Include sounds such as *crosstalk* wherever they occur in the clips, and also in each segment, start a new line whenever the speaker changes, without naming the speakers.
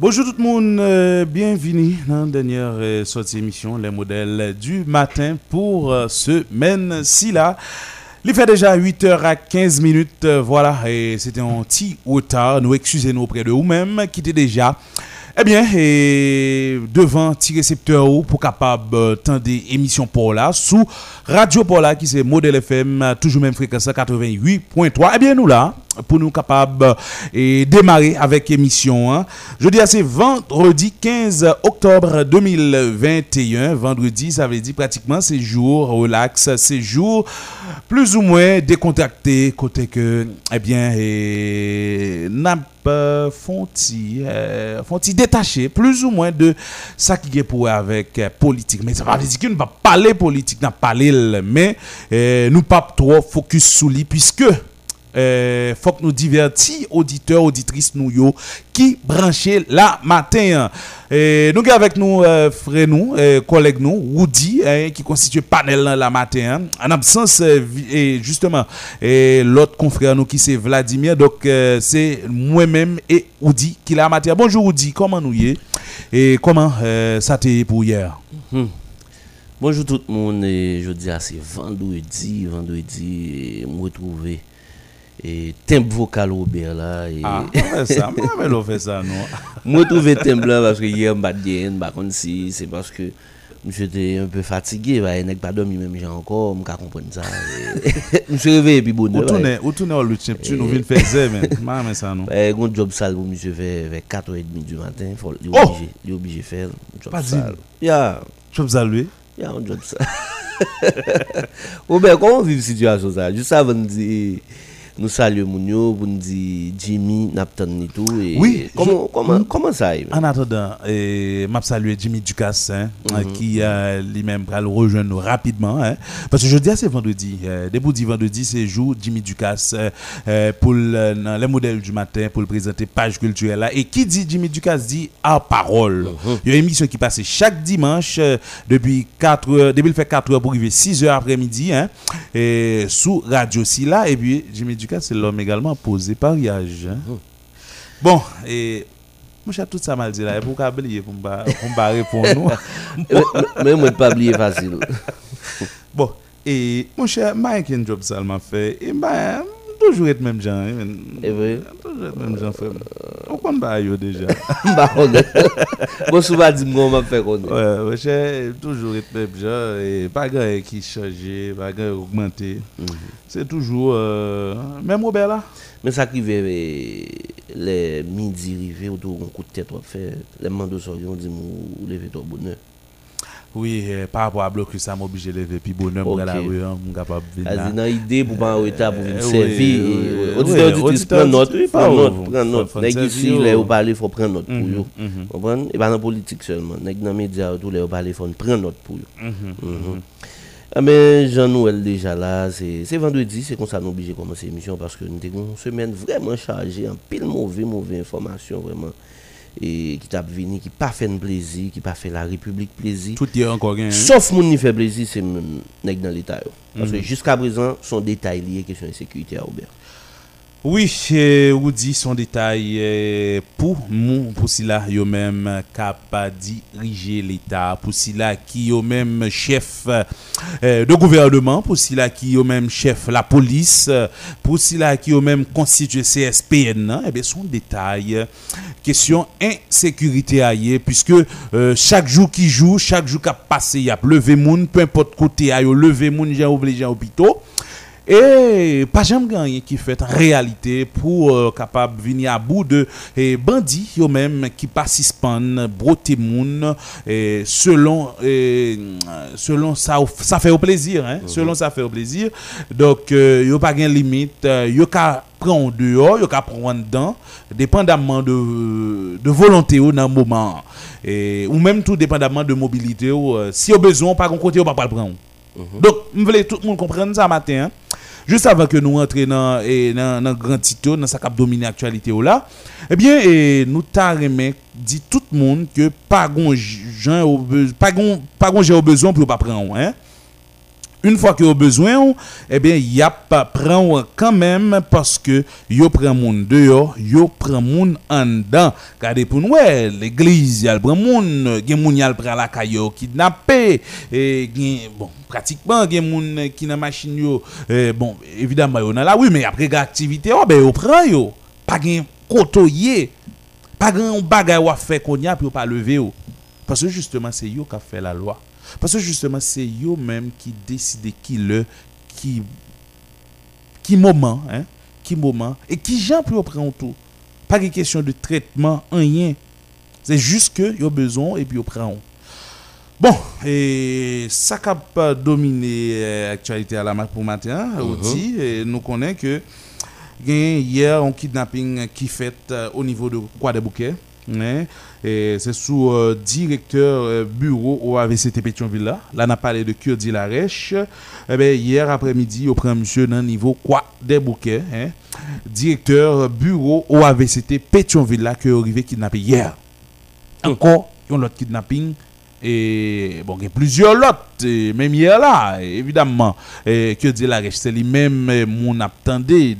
Bonjour tout le monde, euh, bienvenue dans la dernière euh, sortie émission Les modèles du matin pour euh, ce semaine-ci là. Il fait déjà 8h à 15 minutes, euh, voilà, et c'était un petit retard. Nous excusez-nous auprès de vous-même qui était déjà eh bien, et devant petit récepteur ou pour capable euh, tendre des émissions pour là sous Radio Pola qui c'est modèle FM euh, toujours même fréquence 88.3. Eh bien nous là pour nous capables euh, et démarrer avec émission hein. Je dis c'est vendredi 15 octobre 2021. Vendredi, ça veut dire pratiquement ces jours relax, ces jours plus ou moins décontractés côté que eh bien et n'a pas fonti euh, fonti détaché plus ou moins de ça qui est pour avec politique mais ça va dire que nous pas parler politique n'a parler mais euh, nous pas trop focus sur lui puisque euh, faut que nous divertis auditeurs auditrices nous yo qui branché la matin. Et nous avec nous euh, nous euh, collègue nous Woody qui constitue panel la matin. En absence euh, vi- et justement et l'autre confrère nous qui c'est Vladimir. Donc c'est moi-même et Woody qui la matin. Bonjour Woody comment nous y est et comment ça t'est pour hier?
Bonjour tout le monde, et je dis c'est vendredi, vendredi, et me retrouver et temple vocal Robert là et
ah on ça mais on fait ça non? *laughs*
Me retrouver temple là parce que hier m'a bien par contre si c'est parce que j'étais un peu fatigué bah nèg pas dormi même j'ai encore me comprendre ça *laughs* me suis réveillé puis bonheur ouais.
tourne, ou tourne au lutte, tu nous viens faire ça, mais, *laughs* mais ça non?
Ouais, un job sale pour monsieur faire vers 4h30 du matin, faut
Oh!
obligé, il est obligé de faire job
Pas
sale.
dit.
Yeah.
Je vous salue.
Il y a un job ça. Robert, comment vivre situation ça? Juste avant de dire, nous saluons Mounio, pour nous dire Jimmy, Napton et tout. Et
Oui,
Comment,
je-
comment, comment ça arrive?
En attendant, m'a salué Jimmy Ducasse, hein, qui euh, lui-même va le rejoindre rapidement. Hein, parce que je dis c'est vendredi. Euh, début du vendredi, c'est jour Jimmy Ducasse euh, pour le, les modèles du matin pour le présenter page culturelle là. Et qui dit Jimmy Ducasse dit à parole. Il y a une émission qui passe chaque dimanche euh, depuis 4 heures, depuis le fait 4 heures pour arriver 6 heures après-midi, hein, et sous Radio Silla. Et puis Jimmy Ducasse, c'est l'homme également posé pariage. Hein. Bon, et mon cher, tout ça mal dit là, pour qu'à oublier pour me répondre. *laughs*
Mais- moi, pas oublier facile.
Bon, et mon cher, Mike un job m'a fait et ben toujours être même gens, hein, men.
Et vrai
toujours être même gens frère. On compte pas yo déjà. *laughs*
Bah, on *laughs* Bon, souvent, dis-moi, on m'a fait connaître.
Ouais, mon cher, toujours être même gens et toujours euh, même Robert là.
Mais ça qui veut les midi arrivés, autour d'un coup de tête, on fait les mandos sur on dit, ou lever ton bonheur?
Oui, euh, par rapport à bloc ça m'oblige de lever puis bonhomme
Ok.
dans la rue, hein, mon capable de venir.
As-y, dans l'idée pour pas en retard pour venir
oui,
servir. euh,
oui,
Auditeur, auditrice,
auditeur,
prends note, prends note, prends note. Nèg
oh.
là, vous parlez, faut prendre note pour
Mhm,
yo.
mhm,
Comprendre? Et pas dans la politique seulement. Nèg dans les médias, tout, vous parlez, faut prendre note pour
mhm,
Mhm. Ah, mais Jean-Noël déjà là, c'est c'est vendredi, c'est comme ça nous obligé de commencer l'émission parce que nous avons une semaine vraiment chargée en pile mauvais, mauvais information vraiment. Et qui t'a venu, qui pas fait plaisir, qui pas fait la République plaisir.
Tout y est encore hein.
Sauf mon qui fait plaisir, c'est nèg dans l'État. Parce
Mhm.
que jusqu'à présent, son détail lié question de sécurité à Robert.
Oui, ou dit son détail euh, pour mon pour cela yo même capable diriger l'état pour cela qui yo même chef euh, de gouvernement pour cela qui yo même chef la police euh, pour cela qui yo même constitué CSPN nan, eh bien son détail euh, question insécurité ailleurs puisque euh, chaque jour qui joue chaque jour qui a passé y a levé moun peu importe côté a yo levé moun j'ai obligé en hôpital et pas jamais gagné qui fait en réalité pour euh, capable venir à bout de bandits yo même qui pas suspend broter moun eh, selon eh, selon ça ça fait au plaisir hein selon ça fait au plaisir donc euh, yo pas gain limite euh, yo ka prendre dehors yo ka prendre dedans dépendamment de de volonté ou dans moment et ou même tout dépendamment de mobilité ou euh, si au besoin pas gon côté ou pas pas le prendre donc, je voulais tout le monde comprendre ça matin. hein. Juste avant que nous entrions dans dans dans grand titre, dans sa cap dominer l'actualité ou là, eh bien, eh, nous t'arrêmons dit tout le monde que pas gon j'ai besoin pour pas prendre hein. Une fois que au besoin, eh bien, y a pas prend quand même parce que yo prend moun dehors, yo prend moun en dedans. Regardez pour nous, ouais, l'église, a le prend moun, gen moun y a le prend la caillou kidnappé, et gen, bon, pratiquement, gen moun qui dans machine yo, eh, bon, évidemment, yo nan la, oui, mais après activité, oh, ben, yo prend yo, pas gen kotoye, pas grand bagay ou fait qu'on y a pour pas lever yo. Parce que justement, c'est yo qui a fait la loi. Parce que justement, c'est eux même qui décident qui le, qui, qui moment, hein, qui moment, et qui gens pour prendre tout. Pas de question de traitement, rien. C'est juste que ils ont besoin et puis ils prennent. Bon, et ça qui a dominé l'actualité à la marque pour matin, aussi, et nous connaissons que hier un kidnapping qui fait euh, au niveau de des Bouquets. C'est sous euh, directeur euh, bureau au AVCT Pétionville là. Là, on a parlé de Kurdi Larèche. Eh ben, hier après-midi, au prend monsieur dans niveau quoi des bouquets. Hein, directeur bureau au AVCT Pétionville là, qui est arrivé kidnappé hier. Encore, un autre kidnapping. Et bon, il y a plusieurs lots, même hier là, évidemment, et que dit la c'est lui-même euh, mon attendait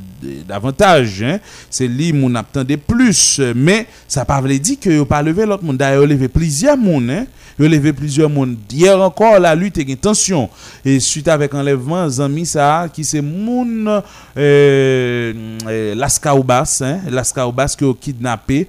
davantage, hein. c'est lui mon attendait plus, mais ça pas veut dire que pas levé l'autre monde, d'ailleurs, levé plusieurs monde, hein. Levé plusieurs monde. Hier encore, la lutte est tension. Et suite avec enlèvement, Zami ça, qui c'est moun euh, euh, Lascaubas, hein, Lascaubas qui a kidnappé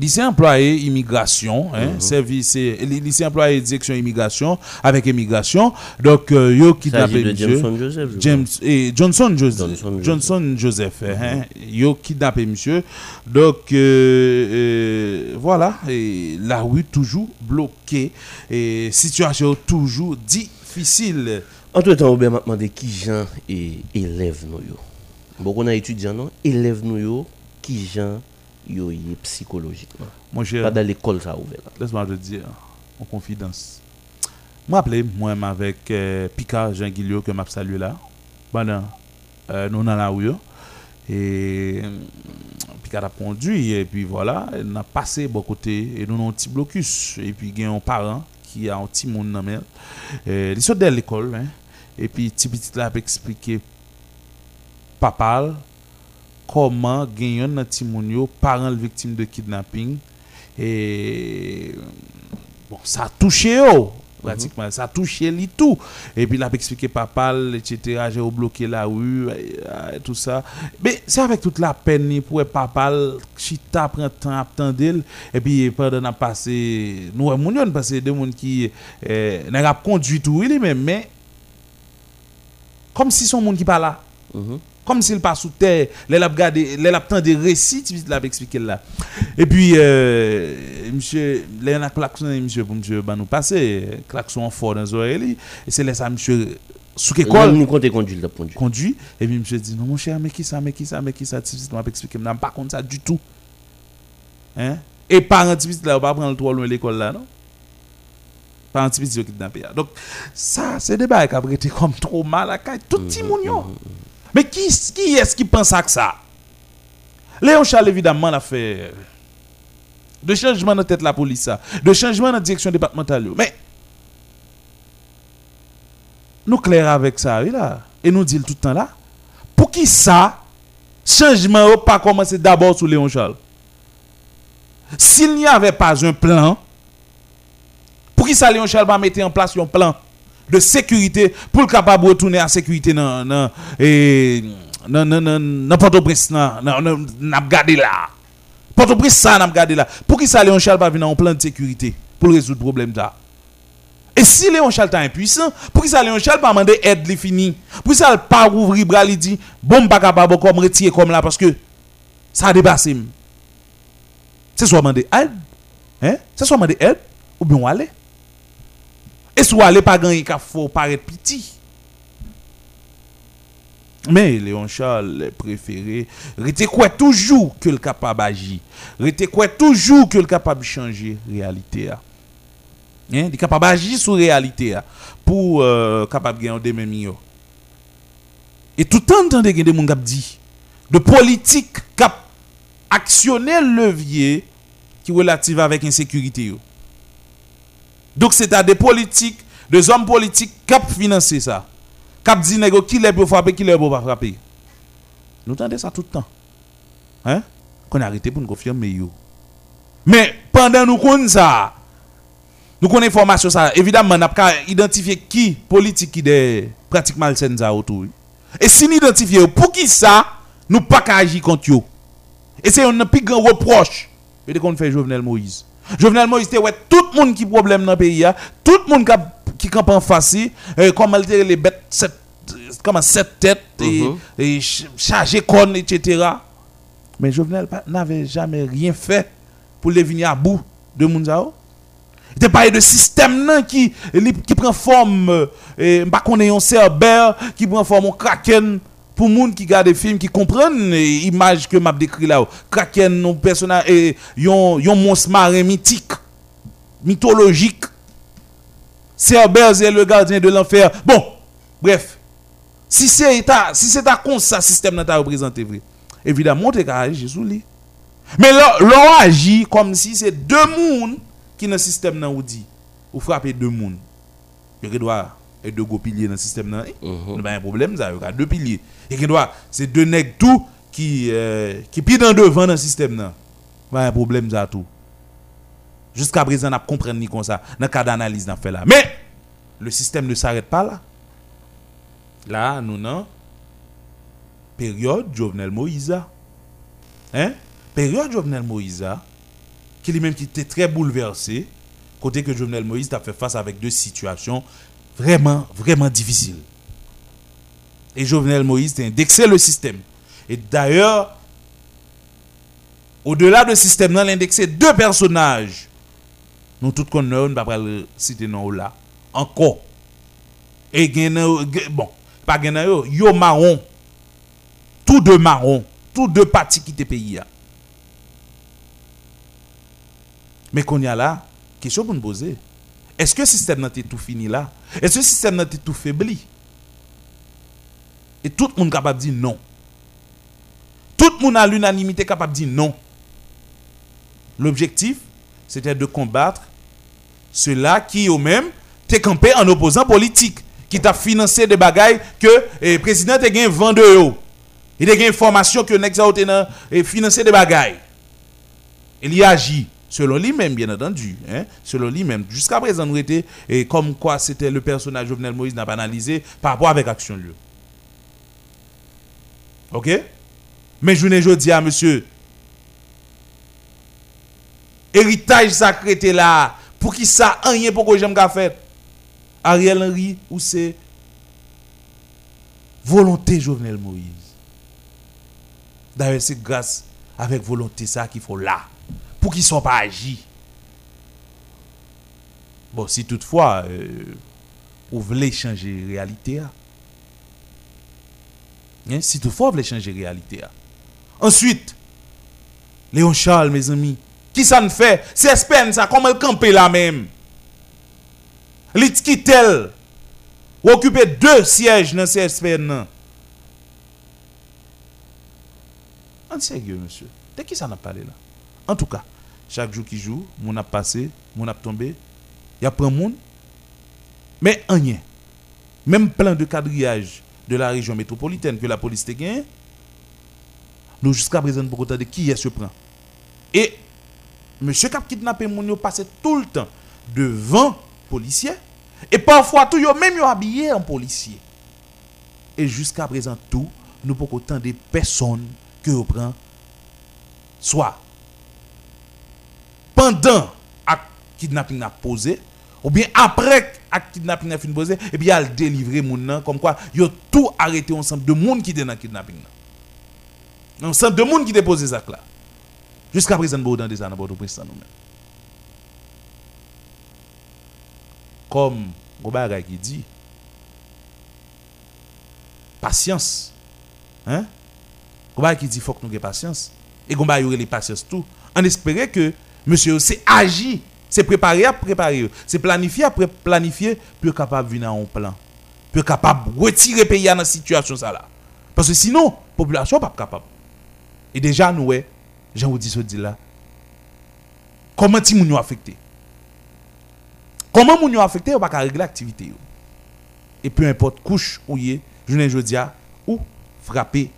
lycée employé immigration, hein, service, euh, lycée employé direction immigration avec immigration. Donc, euh, yo kidnappé
de
monsieur.
Jameson Joseph.
James et Johnson Joseph.
Johnson Joseph.
Johnson Joseph. hein, yo kidnappé monsieur. Donc, euh, euh, voilà. Et la rue toujours bloquée. Et situation toujours difficile.
Entre temps, on m'a demandé qui gens et élèves nous yo. Bon, on a étudiant non, élèves nous yo, qui gens yo y psychologiquement.
Mon cher.
Pas dans l'école ça ouvert.
Laisse-moi te dire, en confidence. Moi, appelé moi-même avec euh, Picard Jean Guillot, que m'a salué là. Pendant, euh, nous dans la rue. Et euh, Picard a conduit, et puis voilà, on a passé bon côté, et nous avons un petit blocus. Et puis, il y a un parent qui a un petit monde dans la euh, Il sort de l'école, hein. Et puis, petit petit là, a expliqué papa comment gagner un petit parent victime de kidnapping. Et bon ça a touché pratiquement. Ça a touché lui tout. Et puis il a expliqué papa etc j'ai bloqué la rue et, et tout ça. Mais c'est avec toute la peine pour papa chita prend temps attendre et puis pendant a passé nous moun yo passé deux moun qui euh, n'a pas conduit tout même mais comme si son monde qui pas là.
Mhm.
Comme s'il pas sous terre les l'a regardé les l'a temps de récit tu l'a expliqué là. Et puis euh, monsieur les a klaxonné monsieur pour monsieur bah nous passer klaxon fort dans les oreilles et c'est là ça monsieur sous
Même
école
nous compter conduire le conduire.
conduit. Et puis monsieur dit non mon cher mais qui ça mais qui ça mais qui ça tu m'a expliqué. N'a pas contre ça du tout. Hein? Et parents petit là pas prendre trop loin l'école là non? Parents petit qui kidnappé donc ça c'est des bails qui a été comme trop mal à caille. Tout petit moun yo mais qui, est-ce qui pense à ça? Léon Charles, évidemment, l'a fait de changement dans tête la police, de changement dans la direction départementale. Mais nous clair avec ça, là. Et nous dit tout le temps là. Pour qui ça, changement n'a pas commencé d'abord sous Léon Charles? S'il n'y avait pas un plan, pour qui ça Léon Charles va mettre en place un plan? De sécurité pour le capable de retourner à sécurité dans dans et dans dans Port-au-Prince n'a gardé là. Port-au-Prince ça n'a gardé là. Pour qui ça Léon Charles va venir en plan de sécurité pour résoudre le problème là? Et si Léon Charles est impuissant, pour qui ça Léon Charles pas demander aide li fini. Pour ça pas ouvrir bras li dit bon pas capable comme retirer comme là parce que ça a dépassé. C'est soit demander aide, hein? C'est soit demander aide ou bien aller. Et soit aller pas gagner qu'à faut paraître petit. Mais Léon Charles préféré. Rete quoi toujours que le capable d'agir. Rete quoi toujours que le capable de changer réalité. a. Hein? Il capable d'agir sur réalité a, pour euh, capable de gagner des mêmes yo. Et tout temps, y a des qui dit de politique qui a actionné le levier qui est relatif avec insécurité. yo. Donc c'est à des politiques deux hommes politiques cap financer ça. Cap dit qui les pour frapper, qui les pour pas frapper. Nous entendons ça tout le temps. Hein? Qu'on arrêté pour nous confirmer. Mais pendant nous connaissons ça, nous connaissons information ça, évidemment, nous avons identifié qui politique qui est pratiquement malsaine ça autour. Et si nous identifions pour qui ça, nous pas agir contre eux. Et c'est un plus grand reproche que qu'on fait Jovenel Moïse. Jovenel Moïse, c'est ouais, tout le monde qui a problème dans le pays, tout le monde qui campe en face, euh, comme elle les bêtes, cette, comme cette tête, et,
Mhm.
et ch- chargé con, etc. Mais Jovenel n'avait jamais rien fait pour les venir à bout de Mounzao. Il te parlé de système nan qui, li- qui prend forme, euh, et pas qu'on ait un cerbère, qui prend forme un kraken pour moun qui regarde des films, qui comprennent l'image que m'a décrit là. Kraken, un personnage, et yon, yon monstre marin mythique, mythologique. Cerbère, c'est le gardien de l'enfer. Bon, bref. Si c'est si c'est à cause ça, système nan ta représenté vrai. Évidemment, t'es agir sous lui. Mais l'on agit comme si c'est deux mouns qui dans le système nan ou dit. Ou frapper deux. Il doit et deux gros piliers dans le système nan. eh?
Mhm.
pas un problème ça, il y a deux piliers. Et qui doit c'est deux nègres tout qui euh, qui pis dans devant dans le système nan. Pas un problème ça tout. Jusqu'à présent, on a compris ni comme ça dans le cas d'analyse n'a fait là. Mais le système ne s'arrête pas là. Là, nous non? Période Jovenel Moïse. Hein? Période Jovenel Moïse, qui lui-même qui était très bouleversé, côté que Jovenel Moïse a fait face avec deux situations vraiment, vraiment difficiles. Et Jovenel Moïse a indexé le système. Et d'ailleurs, au-delà du système, il a indexé deux personnages. Nous tous connaissons, on ne pas le citer non là. Encore. Et bon, pas yo, yo marron. Tous deux marron. Tous deux partis qui te pays. là. Mais qu'on y a là, question pour nous poser. Est-ce que le système n'a tout fini là? Est-ce que le système n'a tout faibli? Et tout le monde capable de dire non. Tout le monde à l'unanimité capable de dire non. L'objectif, c'était de combattre ceux-là qui eux-mêmes t'es campé en opposant politique, qui t'a financé des bagailles que le président t'a gagné vent de eux. Il a gagné information que Nexa a financé des bagailles. Il y agit selon lui-même, bien entendu. Hein? Selon lui-même. Jusqu'à présent, nous étions, et comme quoi c'était le personnage Jovenel Moïse n'a pas analysé par rapport avec action lieu. Ok? Mais je ne dis à monsieur, héritage sacré était là, pour qui ça, rien pour que j'aime fait. Ariel Henry, ou c'est? Volonté Jovenel Moïse. D'ailleurs, c'est grâce avec volonté ça qu'il faut là. Pour qu'ils ne soient pas agis. Bon, si toutefois, euh, vous voulez changer la réalité, hein. Hein, si toutefois vous voulez changer la réalité. hein. Ensuite, Léon Charles, mes amis, qui ça ne fait? C'est ça, comment elle campe là même? Ou occuper deux sièges dans CSPN. nan. En sérieux, monsieur. De qui ça n'a parlé là? En tout cas, chaque jour qui joue, mon a passé, mon a tombé, il y a plein de monde. Mais rien. Même plein de quadrillage de la région métropolitaine que la police te gagne, nous jusqu'à présent pour de qui est ce prend. Et monsieur qui a kidnappé mon yo passe tout le temps devant policier et parfois tout yo même yo habillé en policier. Et jusqu'à présent tout nous pas autant de personnes que yo prend soit pendant acte kidnapping a posé ou bien après acte kidnapping a fin posé et puis il délivrer moun nan comme quoi yo tout arrêté ensemble de monde qui était dans kidnapping nan. Ensemble de monde qui déposé ça là. Jusqu'à présent nous dans des années pour président nous-mêmes. Comme Gobaga qui dit patience. Hein? Gobaga qui dit faut que nous ayons patience. Et Gobaga y aurait les patience tout. On espérait que monsieur c'est agir, c'est préparer à préparer, c'est planifier après planifier pour capable venir en plan. Pour capable retirer le pays dans la situation là. Parce que sinon, la population pas capable. Et déjà nous ouais, Jean vous dit ce dit là. Comment ti moun affecté Comment moun affecté, pas régler l'activité. Et peu importe couche ou yé, journée jodia, ou frappé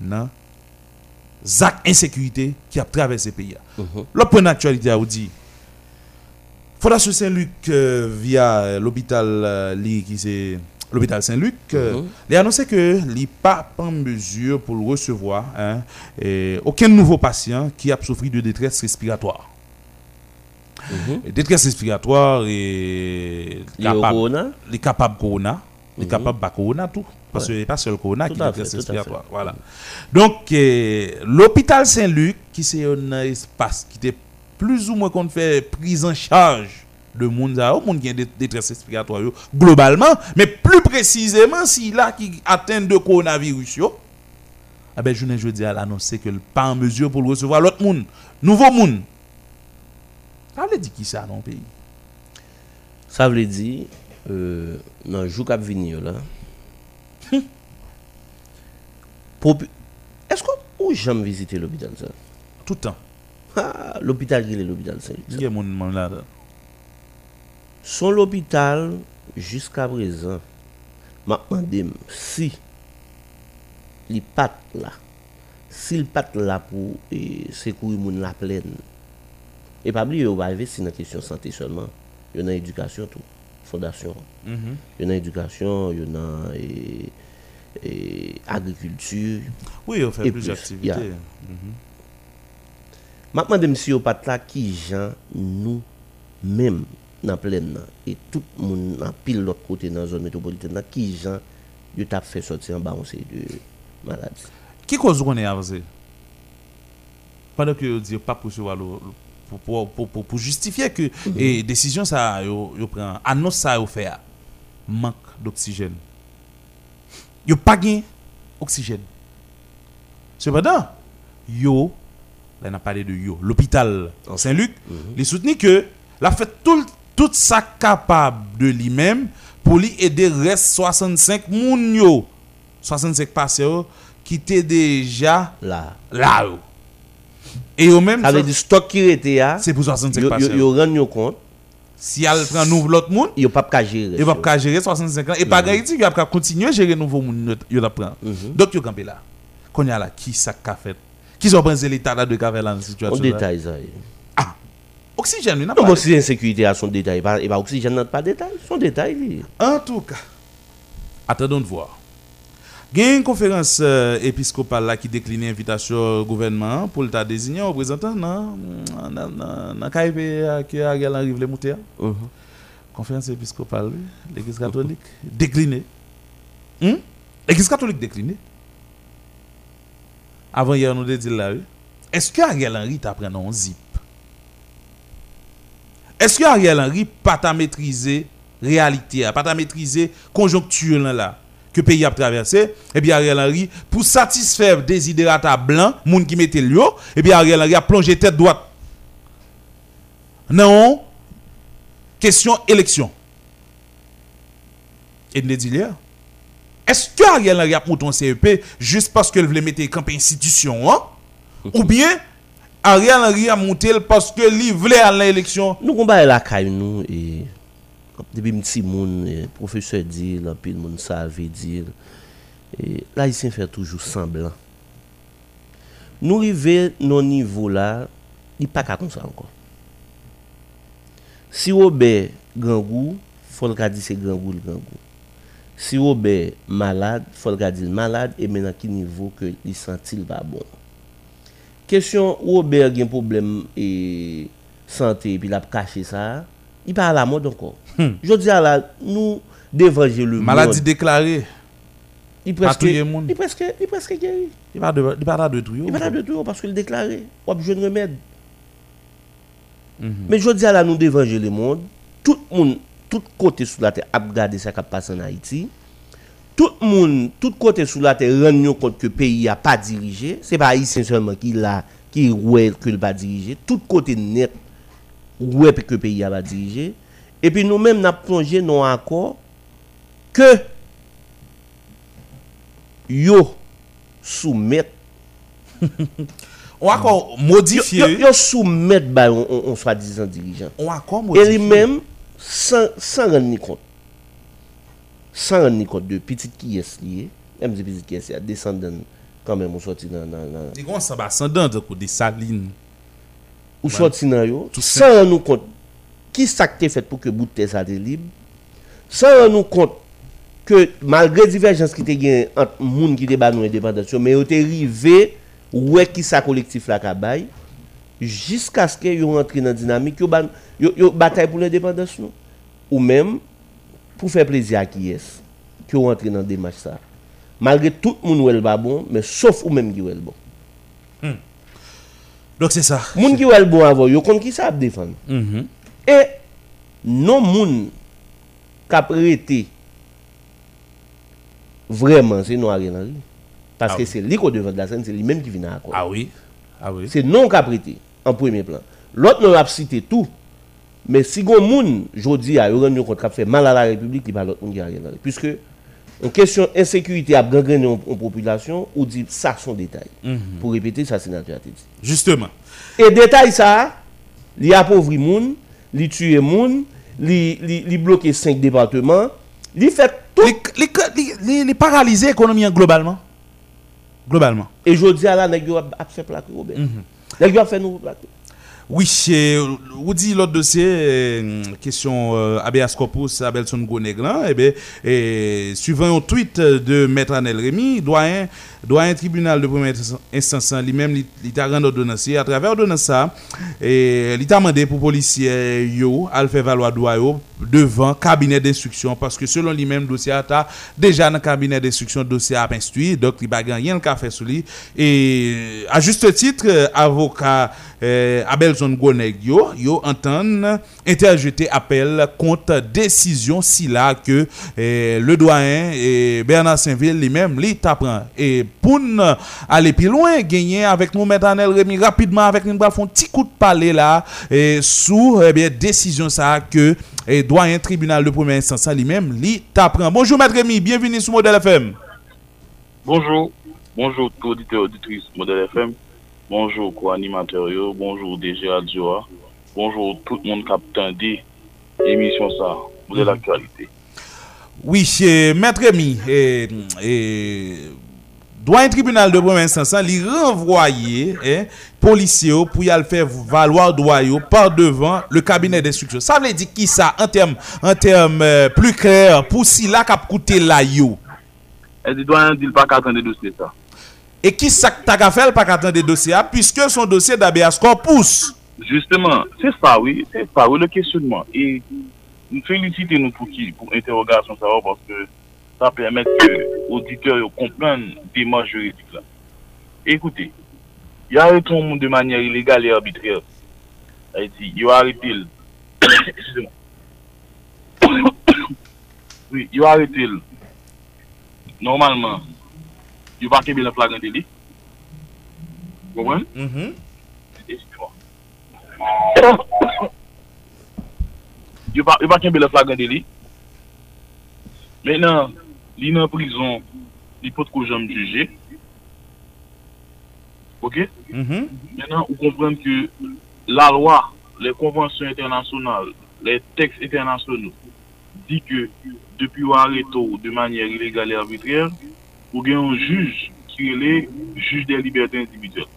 nan zak insécurité qui a traversé le pays.
Mhm.
Le point d'actualité dit, Fondation Saint-Luc euh, via euh, l'hôpital euh, li qui c'est l'hôpital Saint-Luc, euh,
Mhm.
il a annoncé que il pas en mesure pour recevoir hein, et aucun nouveau patient qui a souffert de détresse respiratoire. Et détresse respiratoire et capable,
corona?
les capables corona, les capables pas corona tout. Parce que pas seul corona
Tout
qui
à
respiratoire. Voilà. Donc, euh, l'hôpital Saint-Luc, qui c'est un espace qui était plus ou moins qu'on fait prise en charge de monde monde qui a des détresse respiratoire globalement, mais plus précisément si là qui atteint de coronavirus yo, ah ben je ne dis à l'annoncer que le pas en mesure pour recevoir l'autre monde, nouveau monde. Ça veut dire qui ça dans le pays?
Ça veut dire, euh, dans le jour qui venir là, est-ce que ou jamais visité l'hôpital ça
Tout le temps.
Ah, L'hôpital, il est l'hôpital Saint-Luc.
Il y a mon là.
Son l'hôpital, jusqu'à présent, m'a demandé si il pas là, s'il pas là pour secourir moun la plaine. Et pas oublier, on va investir dans la question santé seulement. Il y a dans l'éducation tout, fondation.
Mhm.
Il y a dans l'éducation, il y a agriculture.
Oui, on fait
Et
plusieurs
plus,
activités.
yeah. M'a demandé si on pas là qui gens nous même dans plaine nan, et tout le monde dans pile l'autre côté dans la zone métropolitaine qui gens yo t'a fait sortir en bas de maladies.
Qui cause qu'on est avancé Pendant que vous dites pas pour pour, pour, pour, pour, justifier que et décision ça yo, yo prend annonce ça yo fait manque d'oxygène. Yo pas gain oxygène. Cependant, yo là on a parlé de yo, l'hôpital Saint-Luc, il soutenu que l'a fait tout tout ça capable de lui-même pour lui aider reste 65 moun yo. 65 patients qui étaient déjà
Là.
là et eux même
Ça veut dire stock qui était là,
c'est pour 65
yo, yo, yo. rend yo compte,
si elle prend nouveau l'autre monde
yo pas qu'à gérer.
il va pas gérer 65 ans et pas garanti qu'il va continuer à gérer nouveau monde yo la prend donc yo campé là qu'on y a là qui ça qu'a fait? Qui ont pensé l'état là de qu'a fait la
On
situation là?
détaille ça.
ah oxygène il n'a pas
bon, si insécurité à son détail, il il va oxygène n'a pas détail, son détail.
En tout cas, attendons de voir. Il y a une conférence euh, épiscopale là qui décline l'invitation au gouvernement pour le désigner un représentant dans le KIP qui a Ariel Henry voulait monter.
Mhm.
Conférence épiscopale, oui, l'église catholique, déclinée. Hmm? L'église catholique déclinée. Avant hier, nous avons dit là, oui. Est-ce que Ariel Henry t'a pris un zip? Est-ce que Ariel Henry pas t'a maîtriser réalité, a, pas t'a maîtriser conjoncture là, là? Que le pays a traversé, et bien Ariel Henry, pour satisfaire des idérata blancs, moun qui mettait le et bien Ariel Henry a plongé tête droite. Non, question élection. Et nous dit là, est-ce que Ariel Henry a monté un CEP juste parce qu'il voulait mettre camp institution, hein? ou bien Ariel Henry a monté parce que lui voulait aller à l'élection?
Nous combat la caille nous et depuis petit monde eh, professeur dit là puis le monde savait dire et là il fait toujours semblant. Nous arriver nos niveau là, il pas qu'à comme ça encore. Si Robert Gangou, faut le dire c'est Gangou le Gangou. Si Robert malade, faut le dire malade et maintenant qui niveau que il sentit pas bon? Question Robert a un problème et santé puis il a caché ça, il pas à la mode encore. Je dis à la nous d'évangile le
maladie
monde.
déclarée.
Il presque
tout le monde.
il presque il presque guéri.
Il va de il va de tout.
Il va de tout parce qu'il déclaré, ou a jeune remède.
Mhm.
Mais je dis à la nous d'évangile le monde, tout le monde, tout côté sous la terre a regardé ça qui passe en Haïti. Tout le monde, tout côté sous la terre rend compte que le pays a pas dirigé. C'est pas haïtien seulement qui l'a qui ouais que le pas dirigé. Tout côté net ouais que le pays a pas dirigé. Et puis nous-mêmes n'a plongé dans un accord que yo soumettre *laughs*
On va encore
yo, yo, yo soumettre ba on, on, on soi-disant dirigeant.
On va encore
Et lui-même, sans, sans rendre compte. Sans rendre compte de petit qui est lié. Même si petit qui est, il descendant quand même, on sorti dans. dans, dans
Di kon sa ba ascendant de kou de saline.
ou sorti dans yo, sans rendre nous compte qui ça qui fait pour que bout de ça libre, sans nous compte que malgré divergence qui te gen entre moun qui te ba nou indépendance, mais yo te rivé ouais qui ça collectif la kabay jusqu'à ce que yo rentre dans dynamique ban, yo, yo bataille pour l'indépendance nous ou même pour faire plaisir à qui est que yo rentre dans démarche ça? Malgré tout le monde ou pas bon, mais sauf ou même qui el bon.
Donc c'est ça.
Moun qui ou el bon avant, yo kon qui ça ap défendre.
Mhm.
Et non moun kap rete vraiment c'est noir Henry. Parce
Ah
que
oui.
c'est lui qui devant de la scène, c'est lui même qui vient à accord.
Ah oui. Ah oui.
C'est non kap rete en premier plan. L'autre nous a cité tout. Mais si gon moun jodi a yo rendu compte kap fait mal à la République, il pas l'autre moun qui a rien dans Puisque en question insécurité a gangrené en, en population, ou dit ça son détail. Pour répéter ça sénateur a dit.
Justement.
Et détail ça, li appauvri moun, li tue moun, li, li, li bloqué 5 départements, li fait tout.
Les, les, les, les, les paralyser l'économie globalement. Globalement.
Et je dis à la, nèg yo ap ap fait plaque Robert. Nèg yo ap fait nous plaque.
Oui, vous dit l'autre dossier, euh, question euh, habeas corpus Abelson Goneglan, eh bien, eh, suivant un tweet de Maître Anel Rémy, doyen, doyen tribunal de première instance lui-même, il t'a rendu ordonnance. Et à travers ordonnance et il t'a demandé pour policiers yo, à le faire valoir devant cabinet d'instruction parce que selon lui-même dossier a déjà dans cabinet d'instruction dossier a instruit donc il va rien le fait sur lui et à juste titre euh, euh, Abelson Goneg yo yo entend interjeter appel contre décision si là que euh, le doyen et Bernard Saint-Ville lui-même lui t'apprend. Et pour aller plus loin gagner avec nous maître Anel Rémy rapidement avec nous faire un petit coup de palais là et sous eh bien décision ça que et doyen tribunal de première instance lui-même lui t'apprend. Bonjour maître Rémy bienvenue sur Modèle FM
Bonjour, bonjour tout auditeur auditrice Modèle FM, bonjou kwa animateryo, bonjou DG Adjoa, bonjou tout moun kapitan di emisyon sa, mou de mhm. l'aktualite.
Oui, mètre mi, doyen tribunal de premier instansan li renvoye eh, polisye yo pou yal fè valoir doyo par devan le kabinet d'instruction. Sa vle di ki sa, an term, an term euh, plu kler, pou si la kap koute la yo?
Eh, e di doyen di l pa katande dosye sa.
Et qui sac tagafel pas qu'attendre des dossiers, puisque son dossier d'habeas corpus.
Justement, c'est ça, oui, c'est ça, oui, le questionnement. Et nous félicitons pour qui, pour interrogation, ça va, parce que ça permet que auditeurs comprennent des démarche juridiques là. Écoutez, il y a un monde de manière illégale et arbitraire. Haïti, il y a arrêté le... *coughs* Excusez-moi. *coughs* oui, il y a arrêté le... Normalement, yo pa kebe la flagan
de
li. Gouwen? Mm-hmm. Yo pa kebe la flagan de li. Menan, li nan prizon, li pot ko jom juje. Ok?
Mm-hmm.
Menan, ou komprende ke la lwa, le konvansyon internasyonal, le tekst internasyonal, di ke depi ou areto de manyer ilegal et arbitrère, ou gen yon juj ki le juj de liberté individuel.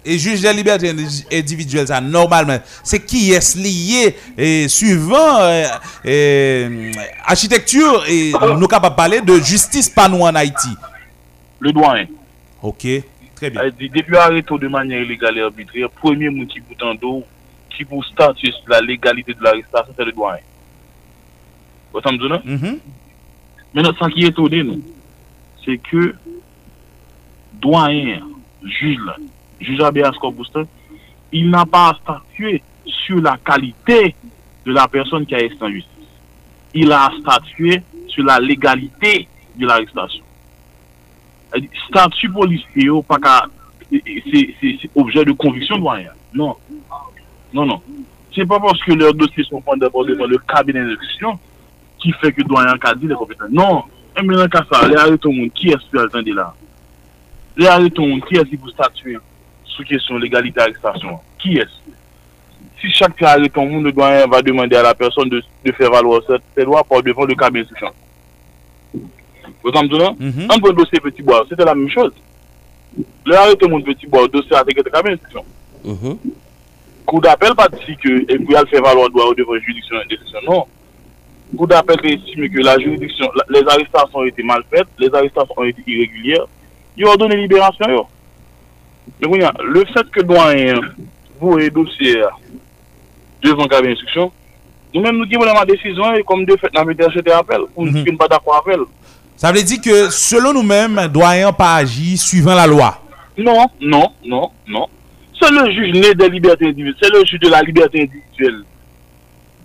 E juj de liberté individuel sa normalman, se ki es liye e, suivant euh, euh, e, architektur e, nou kapap pale de justice panou an Haiti.
Le doyen.
Ok, tre bien.
Depi areto de manye ilegal et arbitre, premier moun ki boutan do, ki pou status la legalite de l'arrestasyon, se le doyen. Wotan mdou
nan?
Menon san ki eto de nou. c'est que doyen, juge, juge Abias Corpustin, il n'a pas à statuer sur la qualité de la personne qui a été en justice. Il a à statuer sur la légalité de l'arrestation. Statut policier, c'est objet de conviction doyen. Non. Non, non. C'est pas parce que leurs dossiers sont pendant le cabinet d'instruction qui fait que doyen a dit les compétences. Non. mè nan kasa, lè a reton moun ki es pou al tende la. Lè a reton moun ki es di pou statuyen sou kesyon legalite arrestasyon. Ki es? Si chak ki a reton moun, le doyen va demande a la person de, de fè valoir se lwa pou devon le kabin sou chan. Vous entendez
Dans
mhm. le dossier Petit Bois, c'était la même chose. Le arrêté mon Petit Bois, dossier avec le cabinet d'instruction.
Mhm.
Coup d'appel, pas dit que, et puis elle fait valoir droit devant la juridiction Non. Kou d'appel pe estime que la juridiction, la, les arrestations ont été mal faites, les arrestations ont été irrégulières, ils ont donné libération. Yo. Le fait que doyen vous et dossier devant le cabinet d'instruction, nous-mêmes nous disons la décision et comme deux faits, nous avons jeté appel, ou
mhm.
nous ne pas d'accord appel.
Ça veut dire que selon nous-mêmes, doyen pas agi suivant la loi.
Non, non, non, non. C'est le juge né des libertés individuelles, c'est le juge de la liberté individuelle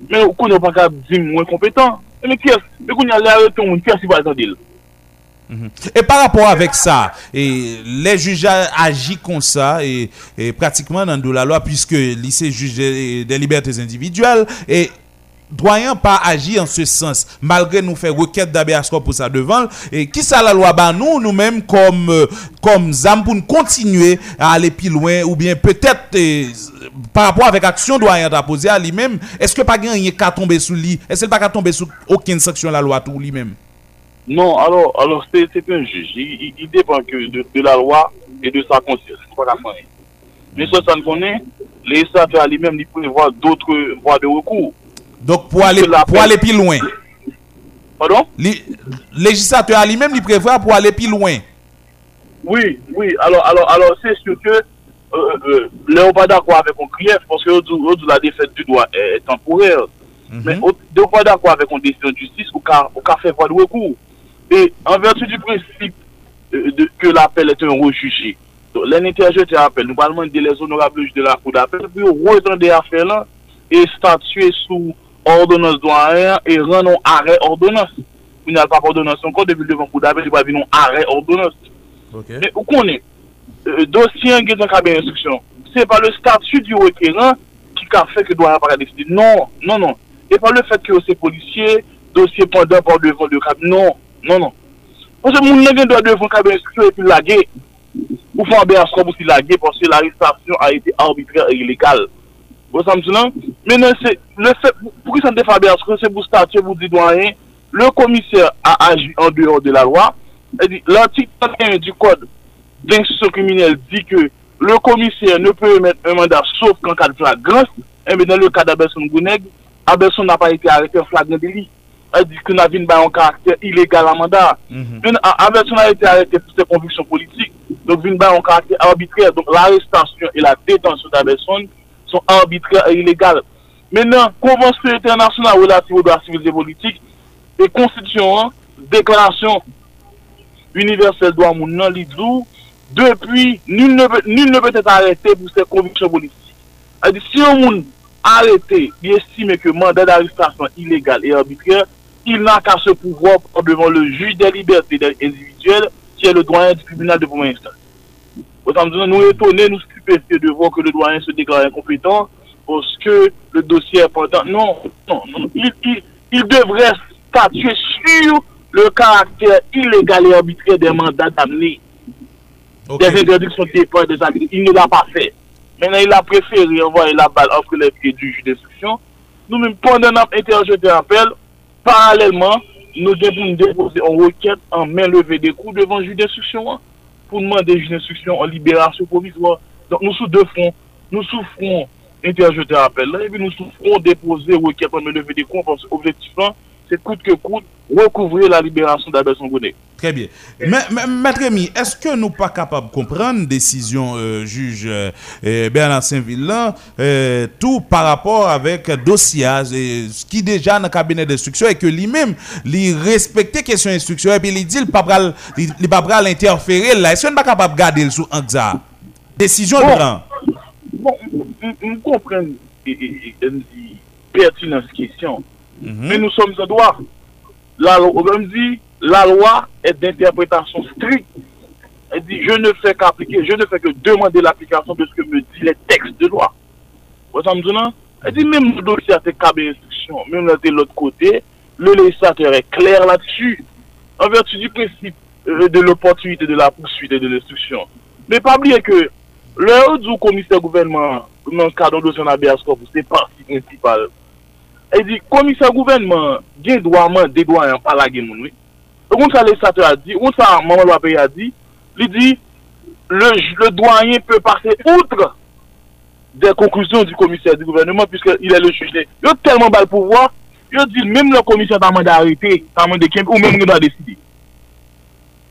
men ou konen pa ka di mwen kompetan, e men kyes, men konen alè alè ton moun kyes si pa etan dil. Mm-hmm.
E par rapport avèk sa, e, le juj agi kon sa, e, pratikman nan do la lwa, pwiske lise juj de libertès individuel, e doyen pas agir en ce sens, malgré nous faire requête d'habeas pour ça devant, et qui ça la loi? Bah nous, nous-mêmes, comme, euh, comme ZAM, pour nous continuer à aller plus loin, ou bien peut-être, euh, par rapport avec action doyen t'a à lui-même, est-ce que pas rien qu'à tomber sous lui, est-ce que pas qu'à tomber sous aucune sanction la loi tout lui-même?
Non, alors, c'est un juge. Il, dépend que de, la loi et de sa conscience. Mais ça, ça ne connaît, les lui-même, il prévoit d'autres voies de recours.
Donc pour aller, pour aller plus loin.
Pardon
Le législateur lui-même, il prévoit pour aller plus loin.
Oui, oui. Alors, alors, alors c'est sûr que euh, euh, là, on n'est pas d'accord avec un grief parce que de la défaite du droit est, est temporaire. Mm -hmm. Mais on n'est pas d'accord avec une décision de justice ou qu'a fait voie de recours. Et en vertu du principe euh, de, que l'appel est un rejugé, l'interjeté appel, nous allons demander les honorables de la Cour d'appel pour retendre l'affaire là et statuer sous ordonans douanèr e ran non arè ordonans. Ou nan pa ordonans an kon, devil devan kou d'apel, di pa vi non arè ordonans. Men, ou konen, dosyen gen tan kabè instruksyon, se pa le statu di rekeran ki ka fè ke douanèr para deside. Non, non, non. E pa le fèt ki yo se polisye, dosye pandan pa devan de kabè. Non, non, non. Pon se moun nan gen doan devan kabè instruksyon epi lage, ou fan be asrob ou si lage, pon se la restasyon a ete arbitrè e ilegal. Illégale. Vous savez maintenant Maintenant, c'est le fait, pour que ça ne défend bien, c'est pour statuer, vous dites doyen, le commissaire a agi en dehors de la loi. L'article 31 du code d'instruction criminelle dit que le commissaire ne peut émettre un mandat sauf qu'en cas de flagrance. Et bien dans le cas d'Aberson Gouneg, Aberson n'a pas été arrêté en flagrant délit. Elle dit que n'a pas un caractère illégal en mandat.
Mhm.
Bien, Aberson a été arrêté pour ses convictions politiques. Donc, vient pas un caractère arbitraire. Donc, l'arrestation et la détention d'Aberson son arbitra e ilegal. Menan, konvensyon internasyonan relative ou doa sivil de politik, e konstitusyon an, deklarasyon universel non, doa moun nan lidou, depi, nul ne, ne peut être arrêté pou se konviksyon politik. A di, si yon moun arrêté, li estime ke mandat d'arrestasyon ilegal e arbitra, il n'a qu'à se pouvoir devant le juge des libertés individuelles qui est le doyen du tribunal de première instance. Autant dire, nous étonnés, nous stupéfiés de voir que le doyen se déclare incompétent parce que le dossier est pendant. Non, non, non. Il, il, il devrait statuer sur le caractère illégal et arbitraire des mandats d'amener.
Okay.
Des interdictions de départ, des agriculteurs. Il ne l'a pas fait. Maintenant, il a préféré envoyer la balle entre les pieds du juge d'instruction. Nous-mêmes, pendant notre interjeté appel, parallèlement, nous devons déposer une requête en main levée des coups devant le juge d'instruction. pou nman de jine instruksyon an liberasyon provizwa. Donk nou sou de fon, nou sou fon interjete apel la, epi nou sou fon depose wè kèp an me leve de kon, pwans objektifan, c'est coûte que coûte recouvrir la libération d'Albert Sangone.
Très bien. Maître Rémi, est-ce que nous pas capables de comprendre décision euh, juge euh, euh Bernard Saint-Villain euh, tout par rapport avec dossier ce qui déjà dans le cabinet d'instruction et que lui-même, lui respecter question d'instruction et puis il dit il ne pas pas l'interférer là. Est-ce qu'on nous pas capable de garder le sous ça Décision
bon,
de
Bon, on comprend pertinence question.
Mm -hmm.
Mais nous sommes en droit. La loi, on dit, la loi est d'interprétation stricte. Elle dit, je ne fais qu'appliquer, je ne fais que demander l'application de ce que me disent les textes de loi. Vous entendez non? Elle dit, même le dossier c'est cabé instruction, même de l'autre côté, le législateur est clair là-dessus, en vertu du principe de l'opportunité de la poursuite et de l'instruction. Mais pas oublier que le haut du commissaire gouvernement, dans le cadre de son habeas corpus, c'est partie principale E di komisyon gouvenman gen douanman de douanyan pala gen moun we. E kon sa legislateur a di, kon sa maman lwa pey a di, li di, le, le douanyen peut passer outre de konklusyon di komisyon di gouvenman puisque il est le juge. Yo telman bal pouvoir, yo di, mèm le komisyon ta man de arete, ta man de kem, ou mèm nou da deside.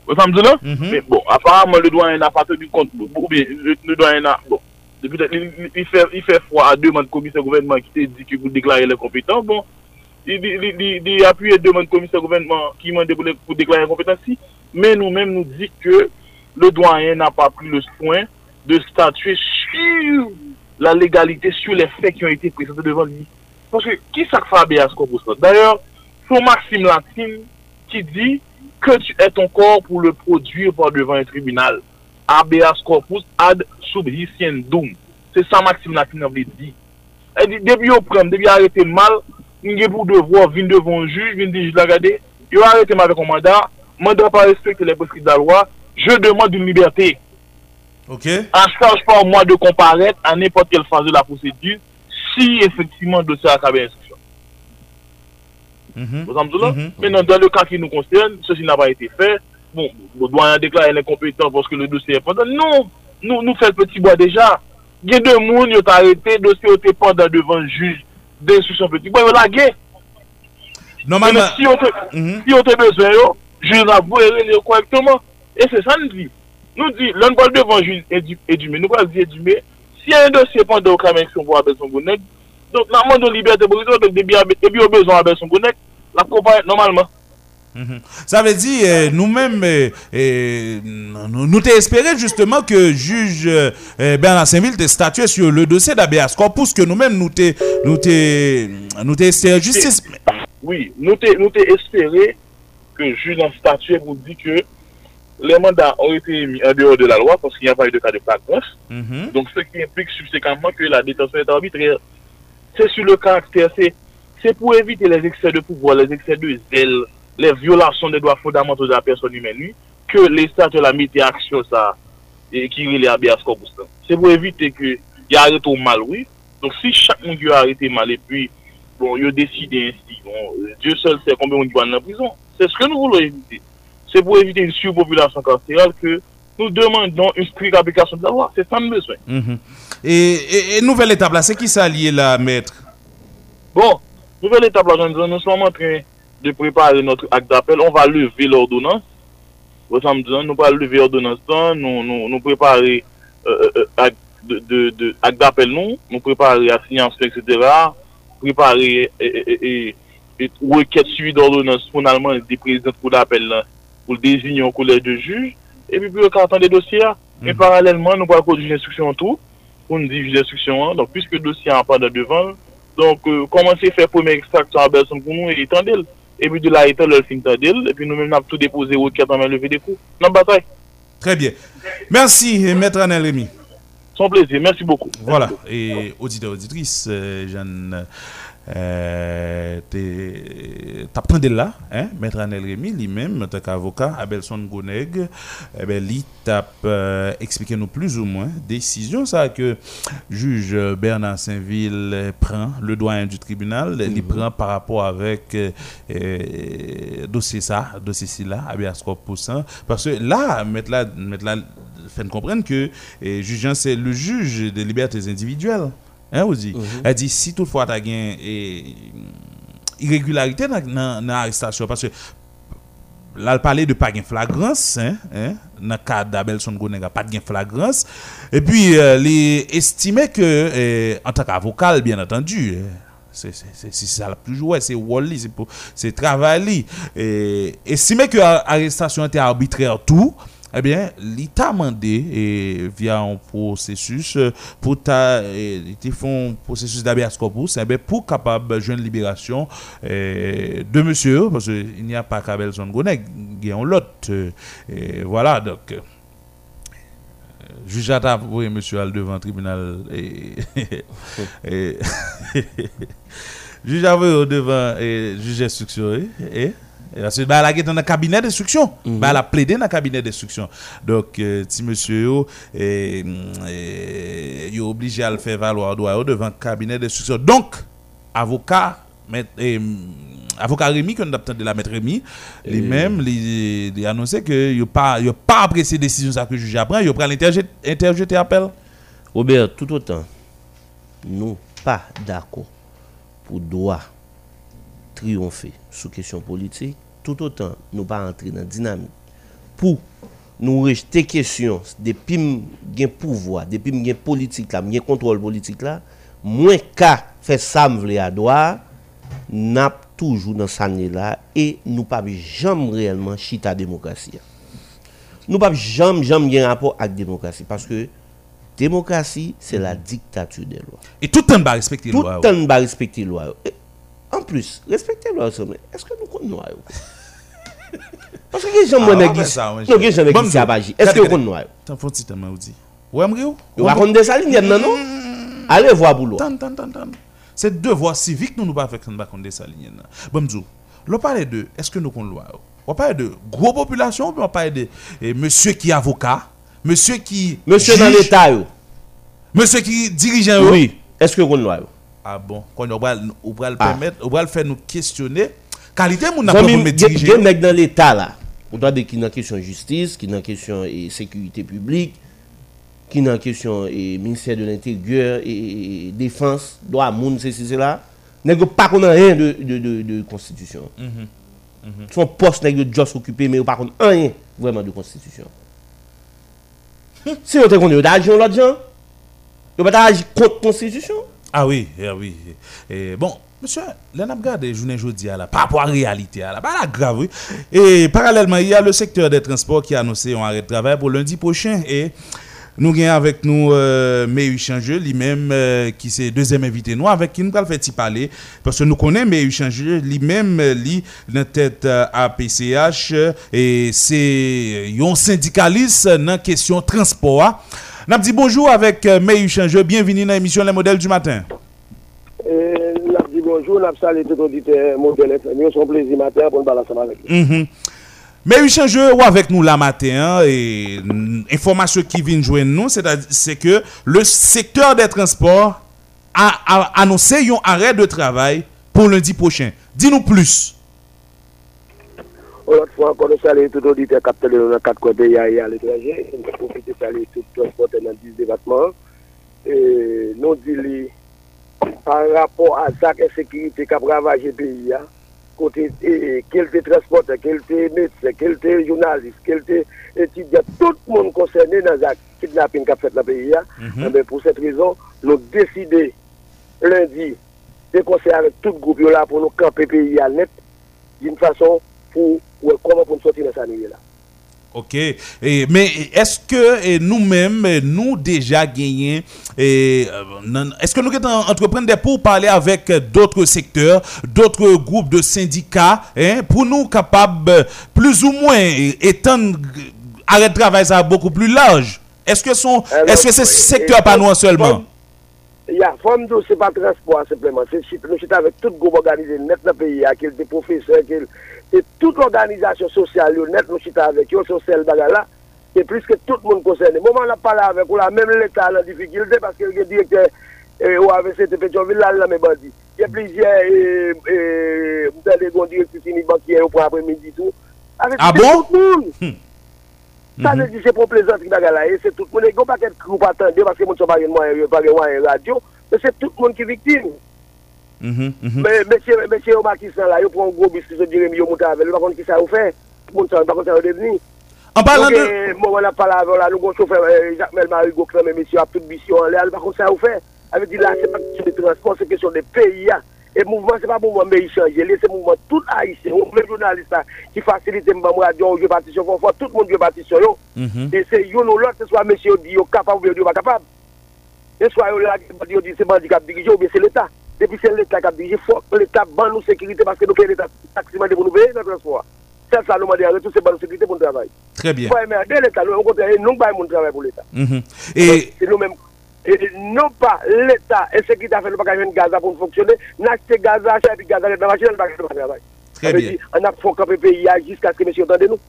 Ou sa mdi la? Mè bon, aparamman le douanyen na patou di kont, ou bien, le douanyen na, bon. il fait froid à demande commissaire gouvernement qui te dit qu'il vous déclarer les compétents. Bon, il appuie à demande commissaire gouvernement qui m'a pour déclarer les compétents. Si, mais nous-mêmes nous dit que le doyen n'a pas pris le soin de statuer sur la légalité, sur les faits qui ont été présentés devant lui. Parce que qui ça fait à ce qu'on ça D'ailleurs, son Maxime Latine qui dit que tu es ton corps pour le produire par devant un tribunal. habeas corpus ad soubjisyen doum. Se sa Maxime Latina vle di. E di, debi yo prem, debi arete mal, nge pou devwa vin devon juj, vin di juj la gade, yo arete mal vek o mandat, mandat pa respekte le preskite da lwa, je demande une liberté.
Ok.
A charge par moi de comparaître à n'importe quelle phase de la procédure, si effectivement dossier acabé instruction.
Mm
-hmm. mm -hmm. Maintenant, dans le cas qui nous concerne, ceci n'a pas été fait. Bon, le doyen déclare est incompétent parce que le dossier est pendant. Non! nou, nou fèl peti bwa deja. Gen de moun yo t'arete, dosye yo te pandan devan juj, den sou son peti bwa, yo la gen. Normalman... Si yo
te,
mm -hmm. si te bezwen yo, juj la vou eren yo korrektman. E se san di. Nou di, lèn bol devan juj edume, nou kwa zi edume, si yon dosye pandan yo kamen son vwa abel son gounek, donk nanman don liberte borizo, donk debi yo bezon abel son gounek, la pou pa
normalman. Ça veut dire, euh, nous-mêmes, euh, euh, nous, espéré justement que juge Bernard Saint-Ville t'ait statué sur le dossier d'Abeas Corpus, que nous-mêmes, nous t'ai nous nous justice.
Oui, nous espéré que le juge a statué pour dire que les mandats ont été mis en dehors de la loi parce qu'il n'y a pas eu de cas de flagrance. Mhm. Donc, ce qui implique subséquemment que la détention est arbitraire. C'est sur le caractère, c'est pour éviter les excès de pouvoir, les excès de zèle, le violasyon de doa fondamental de la person humeni, ke l'Estat yo la mette aksyon sa, e ki rile abias korpoustan. Se pou evite ke yo arete ou mal, oui. Donk si chak moun yo arete mal, e pi, bon, yo deside ensi, bon, Diyo sel se konbe moun yo an la prison. Se se ke nou voulo evite. Se pou evite yon surpopulasyon kanseral, ke nou demandon yon strik aplikasyon de la loi. Se san beswen.
Mm -hmm. E nouvel etabla, se ki sa liye la, mètre?
Bon, nouvel etabla, jan nou son mantren, de préparer notre acte d'appel, on va lever l'ordonnance. Vous me nous allons lever l'ordonnance, nous, nous, nous préparer euh, euh, euh acte de, de, acte d'appel, nous, nous préparer assignation, etc., préparer et, requête suivie d'ordonnance pour des présidents pour l'appel, pour le désigner au collège de juges, et puis pour le des dossiers. Mais mm. parallèlement, nous allons conduire l'instruction en tout, pour nous diviser l'instruction, donc puisque le dossier n'est pas de devant, donc, euh, comment c'est fait pour m'extraction à Belson pour nous et tendez epi de la etan lèl fin ta del, epi nou men ap tout depose ou ket an men leve de kou, nan batay.
Très bien. Merci, maître Anel Rémy.
Son plaisir, merci beaucoup.
Voilà, et auditeur-auditrice, euh, Jeanne... Euh, Euh, Tap tande la hein? Mètre Anel Remy li mèm Tak avoka Abelson Goneg eh ben, Li tap euh, Eksplike nou plus ou mwen Desisyon sa ke juj Bernard Saint-Ville Pren le doyen du tribunal mm -hmm. Li mhm. pren par rapport avek euh, euh, eh, Dosye sa Dosye si la Abias Korposan Parce la mètre la Fèn komprenn ke eh, Jujan se le juj de libertes individuel Hein. Mhm. Elle dit si toutefois tu as une irrégularité dans l'arrestation, parce que là, elle parlait de pas de flagrance, hein, hein, dans le cas d'Abelson Gonega, pas de flagrance. Et puis, euh, les estimait que, euh, en tant qu'avocat, bien entendu, euh, c'est ça plus c'est Wally, c'est c'est travail. Et estimait que l'arrestation était arbitraire tout eh bien, l'État a demandé via un processus pour ta, un processus d'habeas corpus eh bien, pour capable de une libération de monsieur, parce qu'il n'y a pas qu'Abel Zongonek, il y a l'autre. voilà, donc. Juge à oui, monsieur al devant tribunal et, *laughs* *laughs* juge à devant et juge instruction et Parce que bah, elle a été dans le cabinet d'instruction. Bah, elle a plaidé dans le cabinet d'instruction. Donc, euh, si monsieur yo, eh, eh, yo obligé à le faire valoir devant le cabinet d'instruction. Donc, avocat, maître- eh, avocat Rémi, qu'on a de la maître Rémi, lui-même, il il a annoncé que il pas, il pas apprécié décision ça que le juge apprend, il prend interjeter appel.
Robert, tout autant, nous pas d'accord pour droit triompher sous question politique, tout autant nous pas entrer dans la dynamique pour nous rejeter question depuis nous pouvoir, depuis nous politique là, nous contrôle politique là, moins qu'à faire ça me à droit, n'a toujours dans ça là et nous pas jamais réellement chita démocratie. Nous pas jamais jamais gen rapport avec démocratie parce que démocratie c'est la dictature des lois.
Et tout le temps, va respecter
Tout
loi.
le temps va respecter la loi. Et, En plus, respecter la loi, ça, mais est-ce que nous connaissons Parce que gens
Ah, on faire ça, ouais,
non. Est-ce que vous loi
T'en un moi, m'riou.
Vous racontez des salines, non, non? Allez voir boulot.
Tan, tan, tan, tan. C'est civique nous nous pas faire ça ligne. Bon m'dou. L'on parle de est-ce que nous connaissons loi? On parle de gros population on parle de eh, monsieur qui est avocat, monsieur qui
Monsieur dans l'État, yo.
monsieur qui dirigeant yo.
oui. Est-ce que vous la loi
Ah bon, quand on va on va le
Ah.
permettre, on va le faire nous questionner qualité mon n'a
Zami,
pas pour me
gen
diriger.
gen nèg dans l'État là. On doit dire qui dans question justice, qui dans question et sécurité publique, qui dans question et ministère de l'Intérieur et, et défense, droit moun, c'est c'est là. Nèg yo pas connaît rien de de de, de constitution. Son poste nèg yo juste occupé mais yo pas connaît rien vraiment de constitution. *laughs* si yo te connaît yo d'agir l'autre gens, yo pas agir contre constitution.
Ah oui, eh oui. Et bon, monsieur, là, n'a regardé journée jeudi à la par rapport à la réalité la pas la grave. Et parallèlement, il y a le secteur des transports qui a annoncé un arrêt de travail pour lundi prochain et nous avons avec nous euh, Changeux, lui-même euh, qui c'est deuxième invité nous avec qui nous allons faire parler parce que nous connaissons Meyu Changeux, lui-même euh, lui dans tête euh, APCH euh, et c'est un syndicaliste dans question transport. N'a dit bonjour avec euh, Meyu Changeux, bienvenue dans l'émission Les modèles du matin.
Nous bonjour, nous avons tout auditeur modèle FM. C'est un plaisir matin pour nous balancer avec.
Mhm. Mais oui, change ou avec nous la matin hein, et information qui vient joindre nous, c'est que le secteur des transports a, a annoncé un arrêt de travail pour lundi prochain. Dis-nous plus.
L'autre fois encore, nous saluons tout auditeur quatre côtés et à l'étranger. Nous profitons de saluer tout transporteur dans 10 départements. Et nous disons, par rapport à ça que sécurité qui a ravagé le pays, côté quel était transporteur, quel était médecin, quel était journaliste, quel était étudiant, tout le monde concerné dans la kidnapping qui a fait le pays. mais mm-hmm. eh pour cette raison, nous décidé lundi de conseiller avec tout le groupe là pour nous camper le pays à net d'une façon pour comment pour nous sortir de cette année là.
OK? Et, mais est-ce que nous-mêmes, nous déjà gagnons, euh, est-ce que nous allons entreprendre des pour parler avec d'autres secteurs, d'autres groupes de syndicats, hein, pour nous capables, plus ou moins, étendre arrêt de travail ça beaucoup plus large? Est-ce que,
Alors,
est-ce que c'est secteur pas nous seulement?
ya fòm dò se pa transport sepleman, se chit, nou chit avèk tout gòm organizè net nan peyi ya, kel de profeseur, kel, se tout l'organizasyon sosyal yo net nou chit avèk, yo sosyal baga la, se plis ke tout moun konsène. Mouman la pala avèk ou la, mèm l'Etat la difikilite, paske yon direkte eh, ou avè se te Petionville la la mè bandi. Yon e plizye, mwen eh, eh, de gòn direkte sinik bankiè ou pou apre midi tout. Avèk
ah bon?
tout moun. Hmm. Sa ne di se pou plezant ki baga la e, se tout moun e go paket kou patande, paske moun se bagen mwen e radio, men se tout moun ki viktim. Men se yo makis nan la, yo pou an gro biskis yo direm yo mouta avel, bakon ki sa ou fe, moun se bakon sa ou
deveni. An
palan
de...
Euh, moun an pala avon la, nou kon choufe, euh, Jacques Melmar, Hugo Clem, men se yo ap tout bisyon an le, an bakon sa ou fe. Ave di la, se pa kisyon de transport, se kisyon de peyi ya. Et mouvement, c'est pas mouvement mais il change, c'est mouvement tout haïtien, on les journalistes qui facilite mon radio, je faire tout le monde je partition. yo.
Mhm.
Et c'est yon ou l'autre, ce soit monsieur dit, capable ou pas capable. Et soit yo là, yo dit, c'est bandit qui a dirigé, ou bien c'est l'État. Depuis c'est l'État qui a dirigé, faut que l'État ban nous sécurité parce que nous payons l'État taxement pour nous payer notre transport. C'est ça, nous demandons à retour, c'est ban nous sécurité pour le travail.
Très bien.
L'État, nous, au contraire, nous pas mon travail pour l'État.
Mhm. Et...
C'est nous-mêmes. Et non pas l'État et sécurité a fait nous pas gagner Gaza pour nous fonctionner, n'acheter Gaza, acheter puis Gaza dans la machine, nous pas gagner travail.
Très bien.
On a fait camper pays jusqu'à ce que monsieur nous.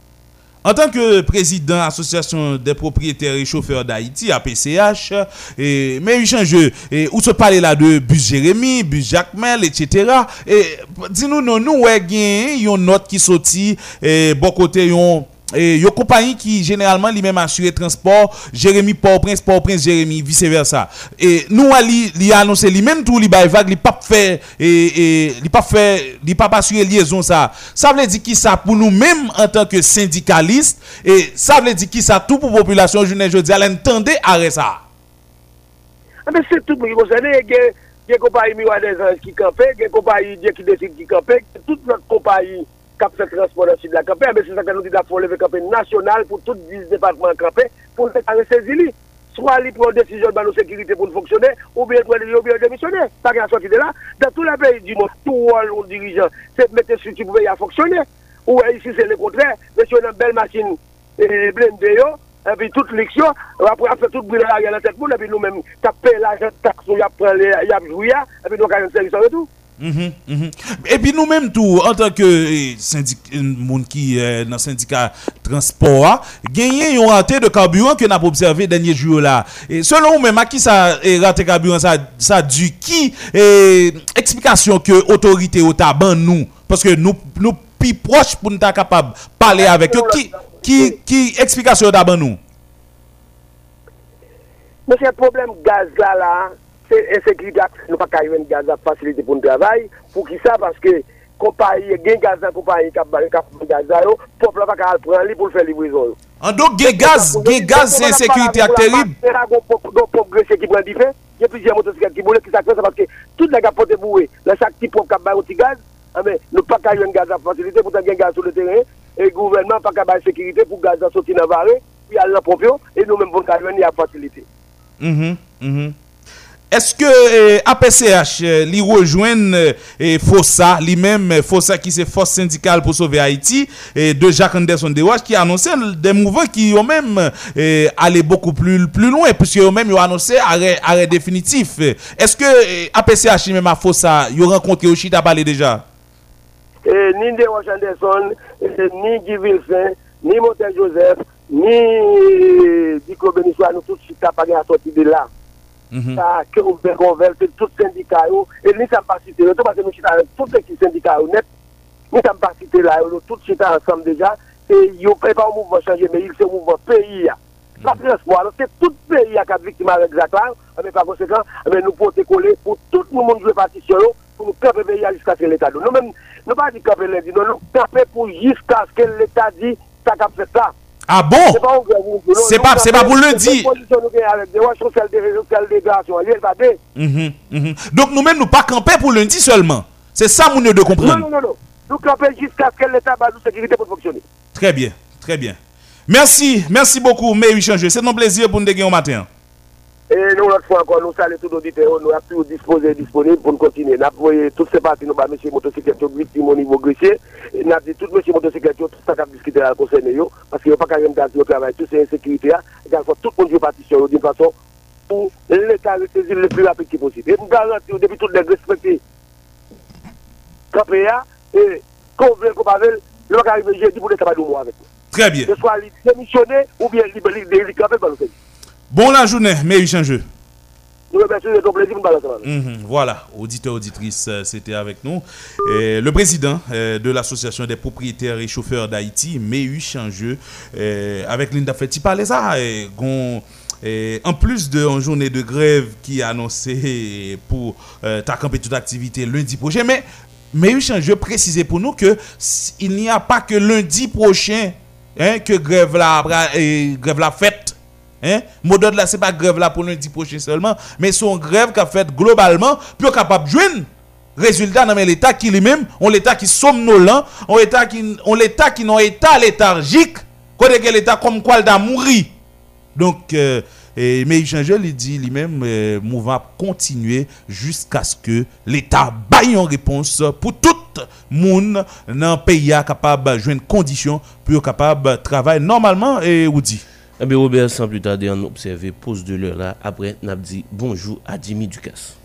En tant que président Association des propriétaires et chauffeurs d'Haïti, APCH, et, mais il change, et, où se parler là de bus Jérémy, bus Jacmel, etc. Et dis-nous, non, nous, ouais, une note qui sortit, et bon côté, yon, et une compagnie qui généralement lui-même assure transport Jérémy Port-Prince Port-Prince Jérémy vice versa et nous ali li annoncé lui-même tout li bail vague li pas fait li pas fait li pas assurer liaison ça. Ça veut dire qui ça pour nous même en tant que syndicaliste et ça veut dire qui ça tout pour population journée jeudi à l'entendre arrêt ça.
Ah, mais c'est tout y a des compagnies Anges qui campent, des compagnies qui décide qui campent, toute notre compagnie kap se transport nan sud la kapè, ebe se sa kan nou di da pou leve kapè nasyonal pou tout 10 departement kapè pou nou te kare sezi li. Swa li pou an desisyon ban nou sekirite pou nou fonksyonè, ou bien pou an demisyonè. Sa ki an soti de la, dan tout la peyi di moun, tout wòl ou dirijan, se mette suti pou peyi an fonksyonè. Ou e isi se le kontrè, mèsyon nan bel masin blende yo, epi tout liksyon, apre apre tout brilè la gen an tek moun, epi nou mèm tapè la jen tak sou yap pralè, yap jouya, epi nou kajen servisyon etou.
Mhm, mhm. Et puis nous-mêmes tout, en tant que eh, syndic, euh, monde qui est dans le syndicat transport, gagner une rentrée de carburant que nous avons observé dernier jour là. Et selon vous-même, à qui ça rentrée de carburant, ça, ça dû qui? Eh, explication que autorité au tabac nous, parce que nous, nous plus proches pour nous être capable de parler avec eux, qui, qui, qui explication tabac nous?
Mais c'est le problème gaz là, là, se ensekirite ak nou pa kaywen gazak fasilite pou nou travay, pou ki sa, paske kompanyi, gen gazak kompanyi kap bari kap pou gazak yo, pop la pa ka alpran li pou l fè librizon yo. An
do gen gaz, gen gaz
se ensekirite ak terib? Gen gaz se ensekirite ak terib? Gen plizye motosikal ki boule ki sakre sa paske tout la kapote bouwe, la chak ti pop kap bari ou ti gaz, ame nou pa kaywen gazak fasilite pou tan gen gaz sou le teren, e gouvernement pa ka bari sekirite pou gazak soti nan vare, pi al la propyo, e nou men bon kaywen ni ak
fasilite. Mm-hmm, mm-hmm. Eske eh, APCH eh, li rejoen e, eh, Fosa, li men e, Fosa ki se fos syndikal pou sove Haiti e, de Jacques Anderson Dewache ki anonsen de mouvan ki yo men ale beaucoup plus, plus loin puisque yo men yo anonsen arre definitif. Eske APCH li men a Fosa yo renkontre yo chita bale
deja? Ni Dewache Anderson, ni Guy Vilsen, ni Montel Joseph, ni Diko Beniswa nou tout chita pale a soti de la.
Mhm.
Ça, que vous pouvez convertir tout syndicat, yo, et ni ça pas citer, tout parce que nous chita tous les syndicats yo, net, ni ça pas citer là, yo, nous tous chita ensemble déjà, et yo pas un mouvement changé, mais il un mouvement pays. ya. La transport, alors c'est tout pays qui a victime avec Jacques là, mais par conséquent, mais nous pouvons coller pour tout le monde jouer partition, yo, pour nous camper pays jusqu'à ce que l'État dit. Nous même, nous pas dit camper lundi, non, nous camper pour jusqu'à ce que l'État dit, ça cap fait ça.
Ah bon?
C'est pas
pas- pour
de de va dire.
Mhm, mhm. Donc nous-mêmes, nous pas camper pour lundi seulement. C'est ça, mon de comprendre.
non, non, non. Nous camper jusqu'à ce que l'État va nous sécurité pour fonctionner.
Très bien, très bien. Merci, merci beaucoup, mais Changer. C'est un plaisir pour nous dégainer au matin.
Et nous, l'autre fois encore, nous saluons tous nos auditeurs, nous sommes toujours disposés, disponibles pour nous continuer. Nous avons toutes ces parties, nous avons M. Motocyclette, victime au niveau grecier. Et nous avons dit tout M. Motocyclette, tout ça qui a discuté à la concerne, parce qu'il n'y a pas qu'à même au travail, tout c'est insécurité, et qu'il faut tout le monde partition d'une façon pour l'État ressaisir le plus rapide possible. Et nous garantissons depuis tout les respecter campé, et qu'on veut, qu'on pas veut, le va arriver jeudi pour l'État va nous avec nous.
Très bien.
Que ce soit démissionné ou bien libéré, le pays.
Bon la journée, mais
la main.
Mhm, voilà, auditeur, auditrice, euh, c'était avec nous. Le président euh, de l'association des propriétaires et chauffeurs d'Haïti, Méhu Changeux, avec Linda Fetti, parlait ça. en plus de une journée de grève qui est annoncée pour euh, camper toute activité lundi prochain, mais Méhu Changeux précisait pour nous que il n'y a pas que lundi prochain hein, que grève la, grève la fête. Hein? Mot d'ordre là, c'est pas grève là pour lundi prochain seulement, mais son grève qu'a fait globalement pour capable de joindre résultat dans l'État qui lui-même, on l'État qui somnolent, on l'État qui on l'État qui non état léthargique, que l'État comme quoi il a. Donc euh, et, mais change, il dit lui-même euh, mouvement continuer jusqu'à ce que l'État baille une réponse pour tout monde dans le pays a capable de joindre conditions pour capable de travailler normalement et ou dit
Eh bien, Robert, sans plus tarder, on observe pause de l'heure là. Après, on a dit bonjour à Jimmy.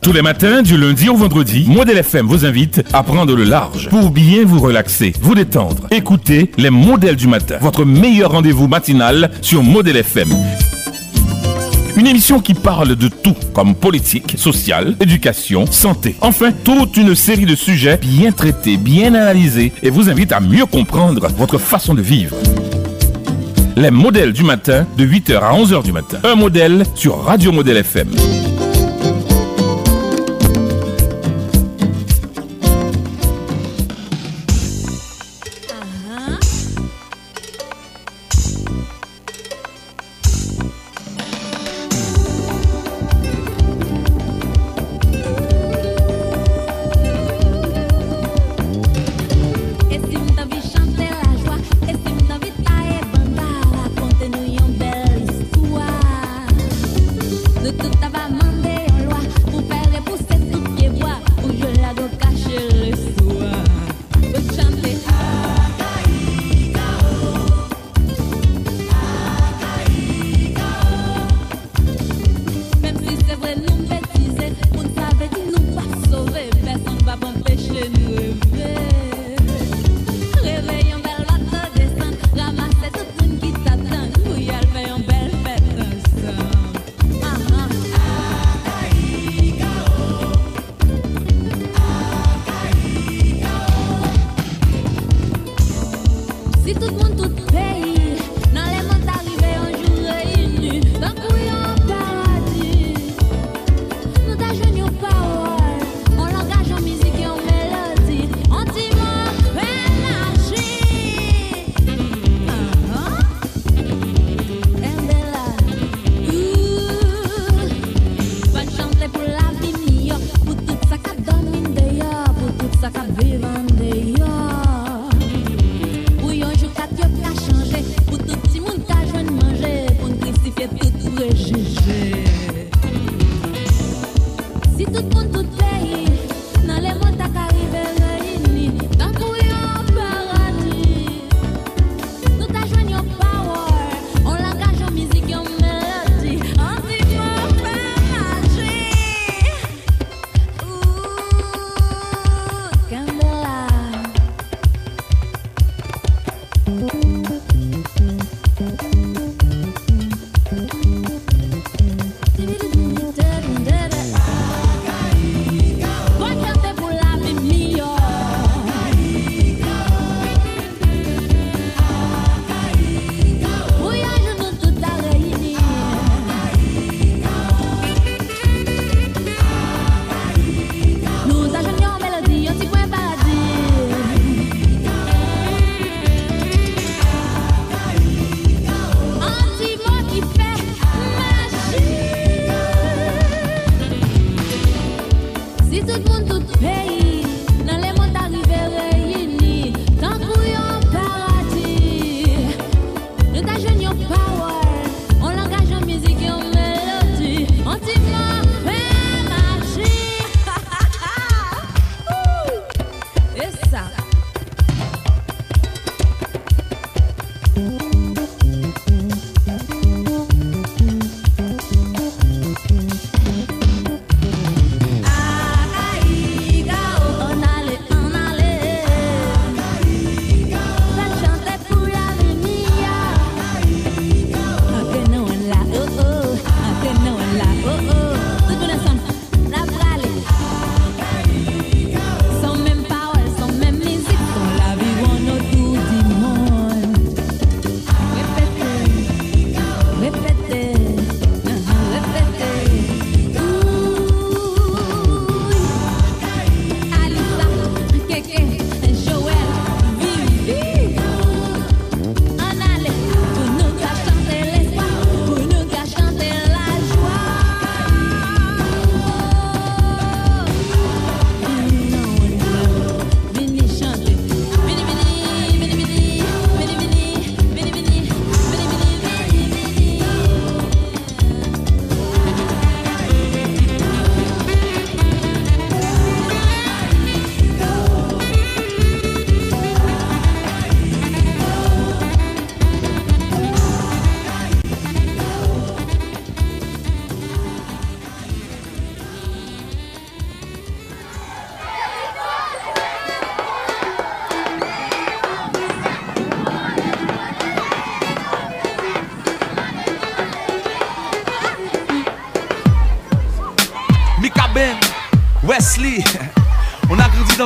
Tous les matins, du lundi au vendredi, Modèle FM vous invite à prendre le large pour bien vous relaxer, vous détendre. Écoutez les modèles du matin, votre meilleur rendez-vous matinal sur Modèle FM. Une émission qui parle de tout, comme politique, social, éducation, santé. Enfin, toute une série de sujets bien traités, bien analysés et vous invite à mieux comprendre votre façon de vivre. Les modèles du matin de 8h à 11h du matin. Un modèle sur Radio Modèle FM.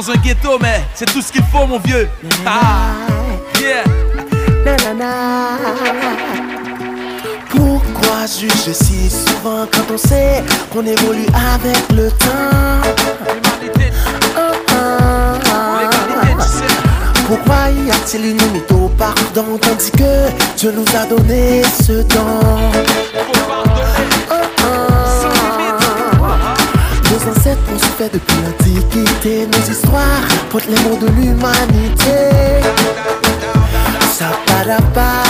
Dans un ghetto, mais c'est tout ce qu'il faut, mon vieux. Ah, yeah.
Pourquoi juger si souvent quand on sait qu'on évolue avec le temps? Pourquoi y a-t-il une limite au pardon tandis que Dieu nous a donné ce don Nos ancêtres ont souffert depuis l'Antiquité. Nos histoires portent les mots de l'humanité. Pas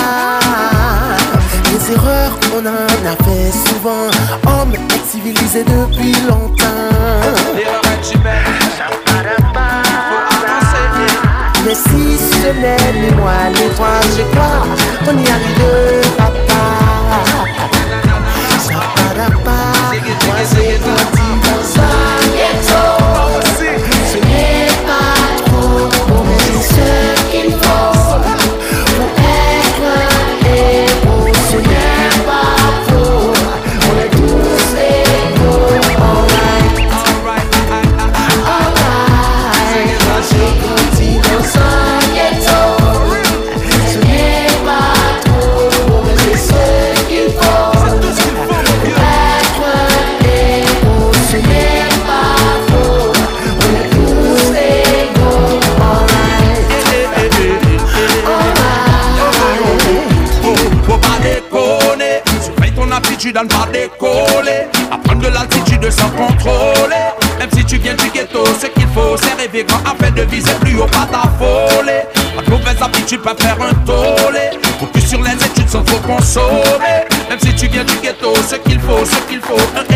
Les erreurs on en a fait souvent. Hommes civilisés depuis longtemps. Mais si ce n'est ni moi ni toi, je crois qu'on y arrivera pas. Ça pas, moi j'ai grandi dans
à ne pas décoller. Apprendre de l'altitude sans contrôler. Même si tu viens du ghetto, ce qu'il faut, c'est rêver grand afin de viser plus haut, pas t'affoler. Pas de mauvaises habitudes peuvent faire un tollé. Focus sur les études sans trop consommer. Même si tu viens du ghetto, ce qu'il faut, ce qu'il faut, un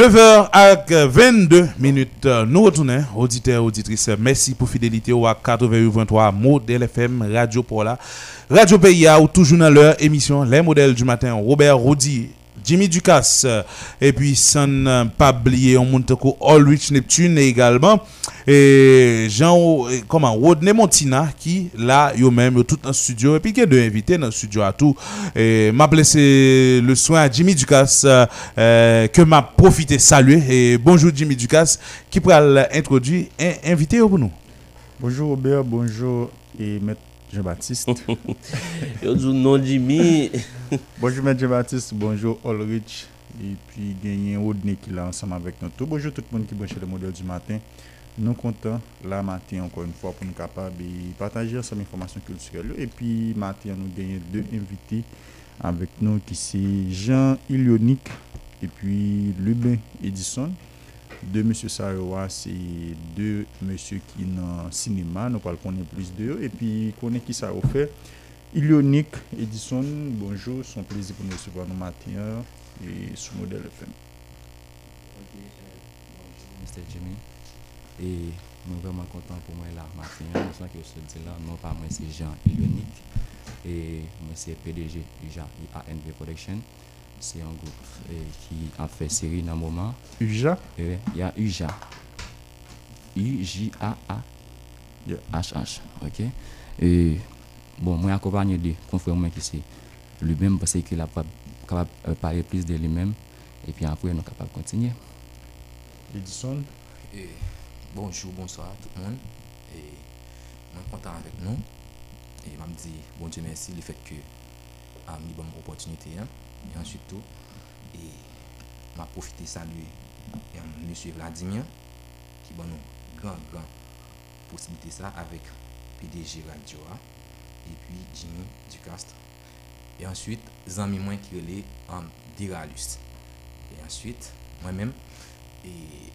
9h avec 22 minutes. Nous retournons, auditeurs, auditrices. Merci pour fidélité au 88.3 Modèle FM, Radio Pola, Radio PIA, ou toujours dans leur émission Les modèles du matin. Robert Rodi, Jimmy Ducasse, et puis sans euh, pas oublier, on monte au Allrich Neptune également. Et Jean, euh, comment, Rodney Montina, qui là, yo même, yo tout le studio, et puis qui est deux invités dans le studio à tout. Et m'a blessé le soin à Jimmy Ducasse, euh, que m'a profité saluer. Et bonjour Jimmy Ducasse, qui pourra introduire un invité pour nous.
Bonjour Robert, bonjour et Jean-Baptiste. *laughs*
Yo dis non Jimmy.
bonjour Jean-Baptiste, bonjour Ulrich et puis gagné Rodney qui est là ensemble avec nous. Tout. Bonjour tout le monde qui branche le modèle du matin. Nous comptons là matin encore une fois pour nous capables de partager ensemble information culturelle. Et puis matin nous gagnons deux invités avec nous qui c'est Jean Ilionique et puis Lubin Edison. Deux monsieur Saroua, c'est deux monsieur qui dans le cinéma, nous parlons connaître plus d'eux et puis connaît qui ça a fait? Ilionique Edison, bonjour, un plaisir pour nous recevoir nos matin et sous modèle FM.
Mr. Jimmy. Et nous sommes vraiment contents pour moi là matin. Nous sommes que je dis là, non pas moi c'est Jean Ilonique. Et moi c'est PDG déjà IANV Production. c'est un groupe euh, qui a fait série dans moment.
UJA
euh, Il y a UJA. U-J-A-A. H-H. Ok Et bon, moi, accompagné de confrères qui c'est lui-même parce qu'il a capable de parler plus de lui-même. Et puis après, nous capable de continuer.
Edison
et Bonjour, bonsoir à tout le monde. Et je suis content avec nous. Et je me dis, bon Dieu merci, le fait que j'ai une bonne opportunité. Hein. Et ensuite tout, et m'a profité saluer euh, M. Vladimir, qui bon nous grand, grand possibilité ça avec PDG Radio et puis Jimmy Ducastre. Et ensuite, zami moins qui relè en Diralus. Et ensuite, moi-même, et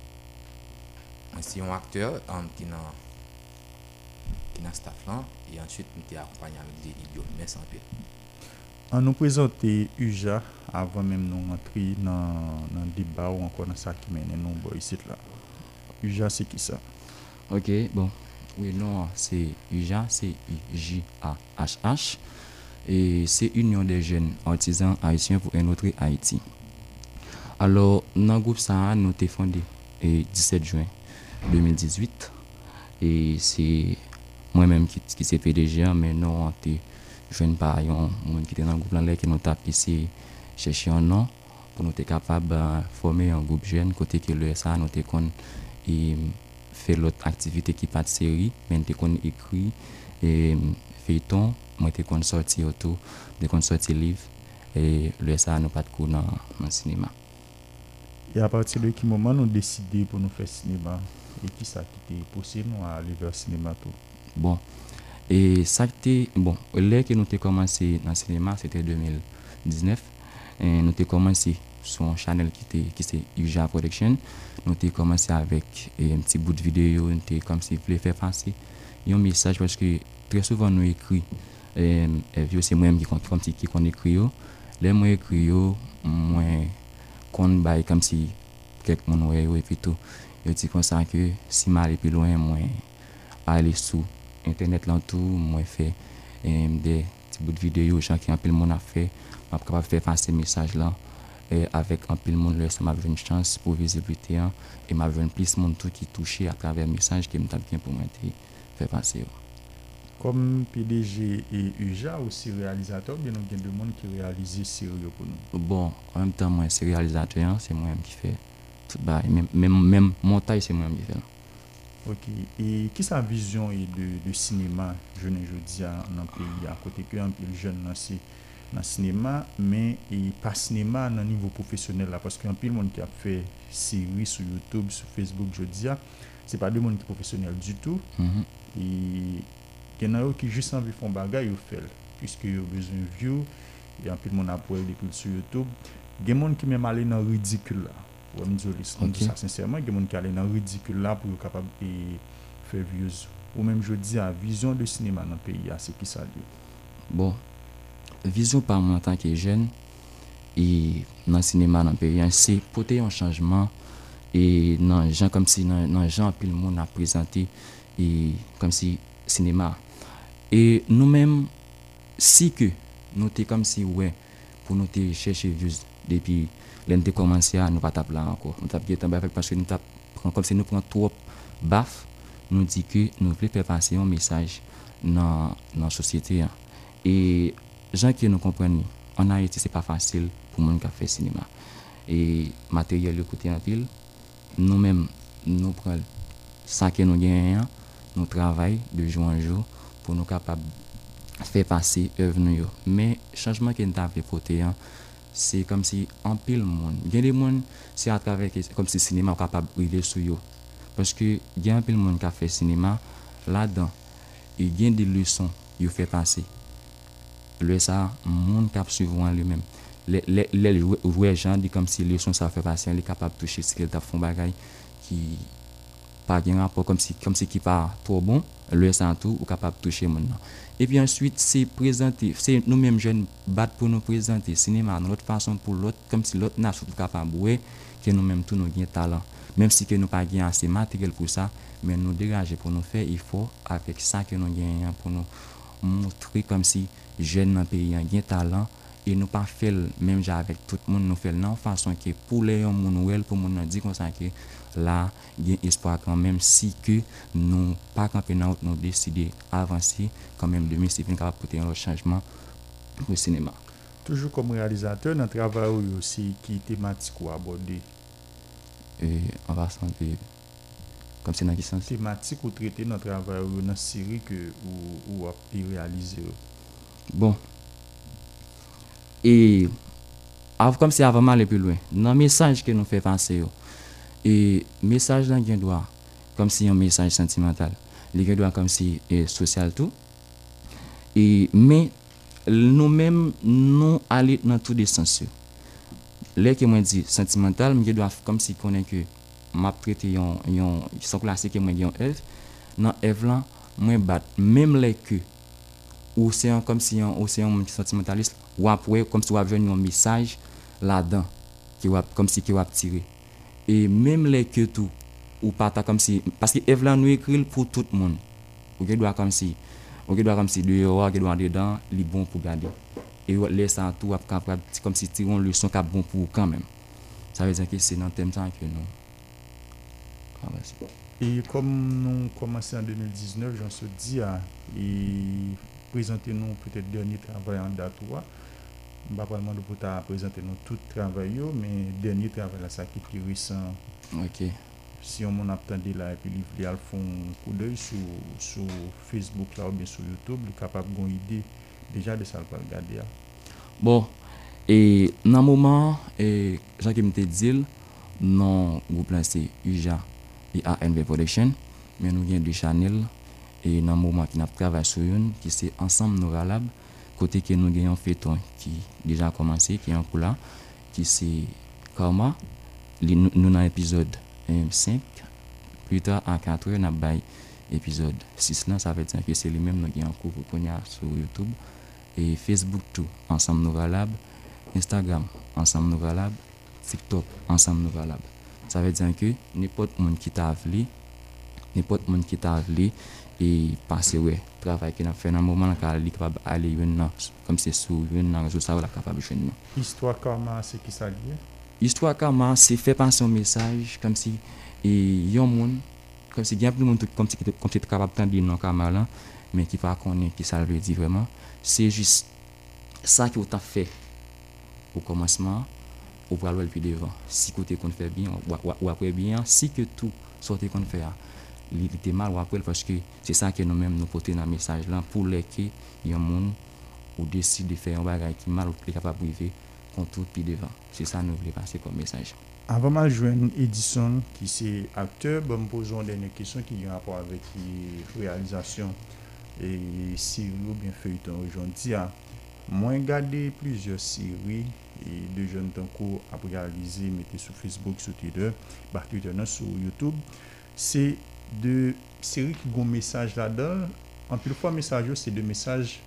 mwen si yon akteur an ki nan ki nan staff lan e answit mwen te akompanyan mwen de idyon mwen sanpe
An nou prezante Uja avan menm nou rentri nan, nan diba ou anko nan sa ki menen nou bo yisit la. Uja se ki sa?
Ok, bon. Oui, non, c'est UJA, c'est U-J-A-H-H. Et c'est Union des jeunes artisans haïtiens pour un autre Haïti. Alors, nan groupe Sahara, nou te fondé e 17 juin 2018. Et c'est moi-même qui, qui se PDG, mais non, te fondé. jwen pa yon moun ki te nan goup lan lè ki nou tap isi chèche yon nan pou nou te kapab euh, fome yon goup jwen kote ke lè sa nou te kon e, fè lot aktivite ki pat seri men te kon ekri e, fè ton mwen te kon sorti yotou te kon sorti liv e lè sa nou pat kou nan,
nan sinema. E apati lè ki mouman nou deside pou nou fè sinema e ki sa ki te posib nou a lè ver sinema tou
Bon E sa te, bon, lè ke nou te komanse nan sinema, se te 2019, e nou te komanse son chanel ki, te, ki se Uja Production, nou te komanse avèk e, yon ti bout videyo, nou te kom si vle fè fase yon mesaj, paske tre souvan nou ekri, e, e vyo se mwen ki kon, kom si ki kon ekri yo, lè mwen ekri yo, mwen kon bay kom si kek moun wè yo, epi tou, yo ti konsan ke si ma ale pi loin, mwen ale sou, internet lan tou, mwen fè mde ti bout videyo jan ki anpil moun a fè, mwen ap kapap fè fase mesaj lan e avèk anpil moun lè sa m avèn chans pou vizibilite an e m avèn plis moun tou ki touche a travè mesaj ki m tap gen pou mwen te fè fase yo.
Kom PDG e Uja ou si realizator, bien nou gen de moun ki realize siryo pou nou?
Bon, an mèm tan mwen si realizator, se mwen mèm ki fè tout ba, mèm montaj se mwen mèm ki fè lan.
Ok, e kisa vizyon e de, de sinema jounen jodi nan peyi a kote ke an peyi joun nan se nan sinema men e pa sinema nan nivou profesyonel la paske an peyi moun ki ap fe siri sou Youtube, sou Facebook jodi a se pa de moun ki profesyonel du tout. Mm -hmm. e genan yo ki jist an vi fon bagay yo fel pwiske yo bezon view e an peyi moun ap wèl depil sou Youtube. Gen moun ki men malen nan ridikul la Ou
m
diyo lis. M diyo sa sincerman, gen moun ki ale nan ridikul la pou yo kapab e fe vyozou. Ou menm jodi a, vizyon de sinema nan peyi a, se ki sa diyo?
Bon, vizyon pa mwen tan ki jen, e nan sinema nan peyi a, se pote yon chanjman, e nan jan kom si nan, nan jan apil moun a prezante, e kom si sinema. E nou menm, si ke nou te kom si wè, pou nou te chèche vyozou depi Len te komanse a, nou pa tap la anko. Nou tap getan ba fèk paske nou tap pran kom se nou pran trop baf, nou di ke nou vle pepase yon mesaj nan, nan sosyete a. E jan ki nou kompren ni, an a eti se pa fasil pou moun ka fè sinima. E materyel yo kote an pil, nou men nou pral sa ke nou gen yon, nou travay de jou an jou pou nou kapab fè pase ev nou yo. Men chanjman ki nou tap vle pote yon, c'est comme si en pile monde il y a des monde c'est à travers comme si cinéma est capable de briller sur yo parce que il y a un pile monde qui a fait cinéma là-dedans. Il y a des leçons il fait passer. Le ça monde cap suivant lui-même. Les les les gens dit comme si leçon ça fait passer il est capable de toucher ce qu'il t'a font bagaille qui pas gen rapport comme si comme si qui pas trop bon le santou ou kapap touche moun nan. E pi answit se prezante, se nou menm jen bat pou nou prezante sinema nan lot fason pou lot, kom si lot nas ou kapap bouwe, ke nou menm tou nou gen talan. Menm si ke nou pa gen ase materel pou sa, men nou deraje pou nou fe, i fo avek sa ke nou gen yon pou nou moutri kom si jen nan pe yon gen talan, E nou pa fel, menm ja avek tout moun nou fel nan fason ke pou le yon moun ou el pou moun nan di konsan ke la gen espwa kan menm si ke nou pa kampen nan nou deside avansi kan menm deme se fin kapap pote yon chanjman pou
sinema. Toujou kom realizateur nan travay ou yo si ki tematik ou abode?
E, an va sanpe kom se nan ki sanse.
Tematik ou trete nan travay ou yo nan siri ke ou, ou ap i realize yo?
Bon, e av kom se avaman le pi lwen, nan mesaj ke nou fe panse yo E mesaj lan gen dwa kom si yon mesaj sentimental. Li gen dwa kom si e, sosyal tou. E men nou men nou alit nan tou de sensyo. Lè ke mwen di sentimental, mwen gen dwa kom si konen ke map prete yon, yon son klasik ke mwen gen yon elf. Nan elf lan, mwen bat. Mem lè ke oseyon kom si yon oseyon mwen sentimentalist wap wè kom si wap ven yon mesaj la dan. Ki wap, kom si ki wap tire. E mèm lè ke tou, ou pata kom si, paske ev lan nou ekril pou tout moun. Ou gen dwa kom si, ou gen dwa kom si, de yo a gen dwa dedan, li bon pou gade. E yo lè sa tou ap kap kap, kom si tiron le son kap bon pou ou kan mèm. Sa vè zan ki se nan tem tan ke nou. Kwa vè
se. E kom nou komanse an 2019, jan se di a, e prezante nou pwete denye travay an datouwa, Mba palman nou pou ta prezante nou tout travay yo, men denye travay la sa ki pli resan.
Ok.
Si yon moun ap tande la, epi li vli al fon kou doy sou, sou Facebook la ou bien sou Youtube, li kapap gon ide deja de sal pal gade ya.
Bon, e nan mouman, e jan ke mte dil, nan goup lan se Uja e ANV Production, men nou gen de chanel, e nan mouman ki nap travay sou yon, ki se ansam nou ralab, côté que nous un feuilleton qui déjà commencé, qui est en cours là, qui c'est Karma, nous nous dans l'épisode 5, plus tard à 4 heures, nous avons épisode 6 là, ça veut dire que c'est les mêmes qui sont en cours pour a sur YouTube. Et Facebook tout, Ensemble Nous Ralab, Instagram, Ensemble Nous Ralab, TikTok, Ensemble Nous Ralab. Ça veut dire que n'importe monde qui t'a appelé, n'importe monde qui t'a appelé E pase we, travay ki nan fè nan mouman nan ka li kapab ale yon nan, kom se sou yon nan rezou sa ou la kapab jen nan.
Histwa karma se ki sa liye?
Histwa karma se fè pan son mesaj, kom si e, yon moun, kom si gen plou moun tout kom se si, te kapab tan bin nan karma lan, men ki pa konen ki sa lve di vreman, se jis sa ki ou ta fè ou komanseman, ou pral wèl pi devan. Si kote kon fè bien, ou apre bien, si ke tou sote kon fè a. li te mal wakwel paske se sa ke nou menm nou pote nan mesaj lan pou leke yon moun ou desi de fe yon bagay ki mal ou li kapab brive kontout pi devan. Se sa nou vle pase kon mesaj.
Avan ma jwen Edison ki se akteur, bon m poson dene kesyon ki yon rapor avek realizasyon e siri ou bien feyton ou jonti a. Mwen gade plizye siri e de jen tanko ap realize mette sou Facebook, sou Twitter, bak Twitter nan sou Youtube. Se de séries qui ont un message là-dedans. En plus, fois, message, c'est des messages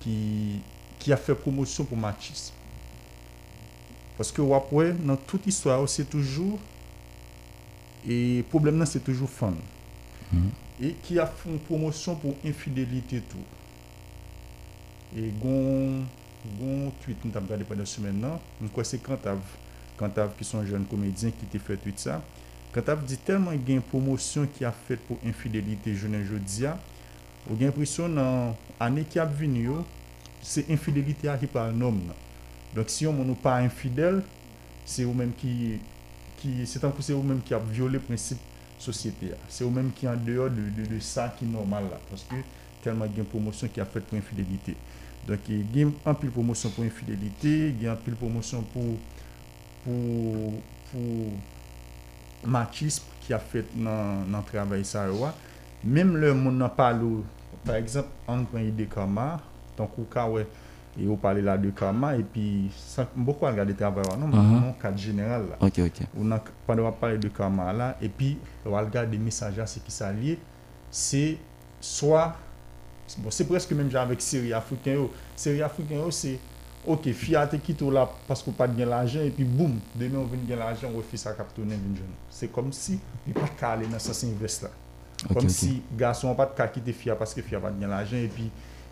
qui, qui a fait promotion pour machisme. Parce que après, dans toute histoire, c'est toujours. Et le problème, c'est toujours fun.
Mhm.
Et qui a fait une promotion pour infidélité tout. Et gon, gon tweet, nous avons regardé pendant la semaine, là. Donc, quoi, c'est Cantav. Cantav, qui sont jeunes comédiens qui t'a fait tweet ça. Kat ap di telman gen promosyon ki ap fet pou infidelite jounen jodia, ou gen prisyon nan ane ki ap vini yo, se infidelite a ki pal nom nan. Dok si yon moun ou pa infidel, se ou menm ki, ki se tankou se ou menm ki ap viole prinsip sosyete a. Se ou menm ki an deyo de, de, de sa ki normal la, paske telman gen promosyon ki ap fet pou infidelite. Dok e, gen an pil promosyon pou infidelite, gen an pil promosyon pou pou pou machisme ki a fet nan, nan travay sa yo a, mem le moun nan palou, par exemple, an pren yi de kama, ton kou ka we, yo pale la de kama, epi, mboko al gade travay wa, non,
uh -huh.
non kat general la.
Ok, ok.
Ou nan, pande wap pale de kama la, epi, wal gade mesaja se ki sa liye, se, soa, bon, se preske menm jan vek seri afriken yo, seri afriken yo se, ok, fia te kito la pasko pat gen l'ajen, epi boum, demen ou ven gen l'ajen, ou fisa kap tonen vin joun. Se kom si, li pat ka ale nan sas invest la.
Okay,
kom
okay.
si, gason pat ka kite fia paske fia pat gen l'ajen, epi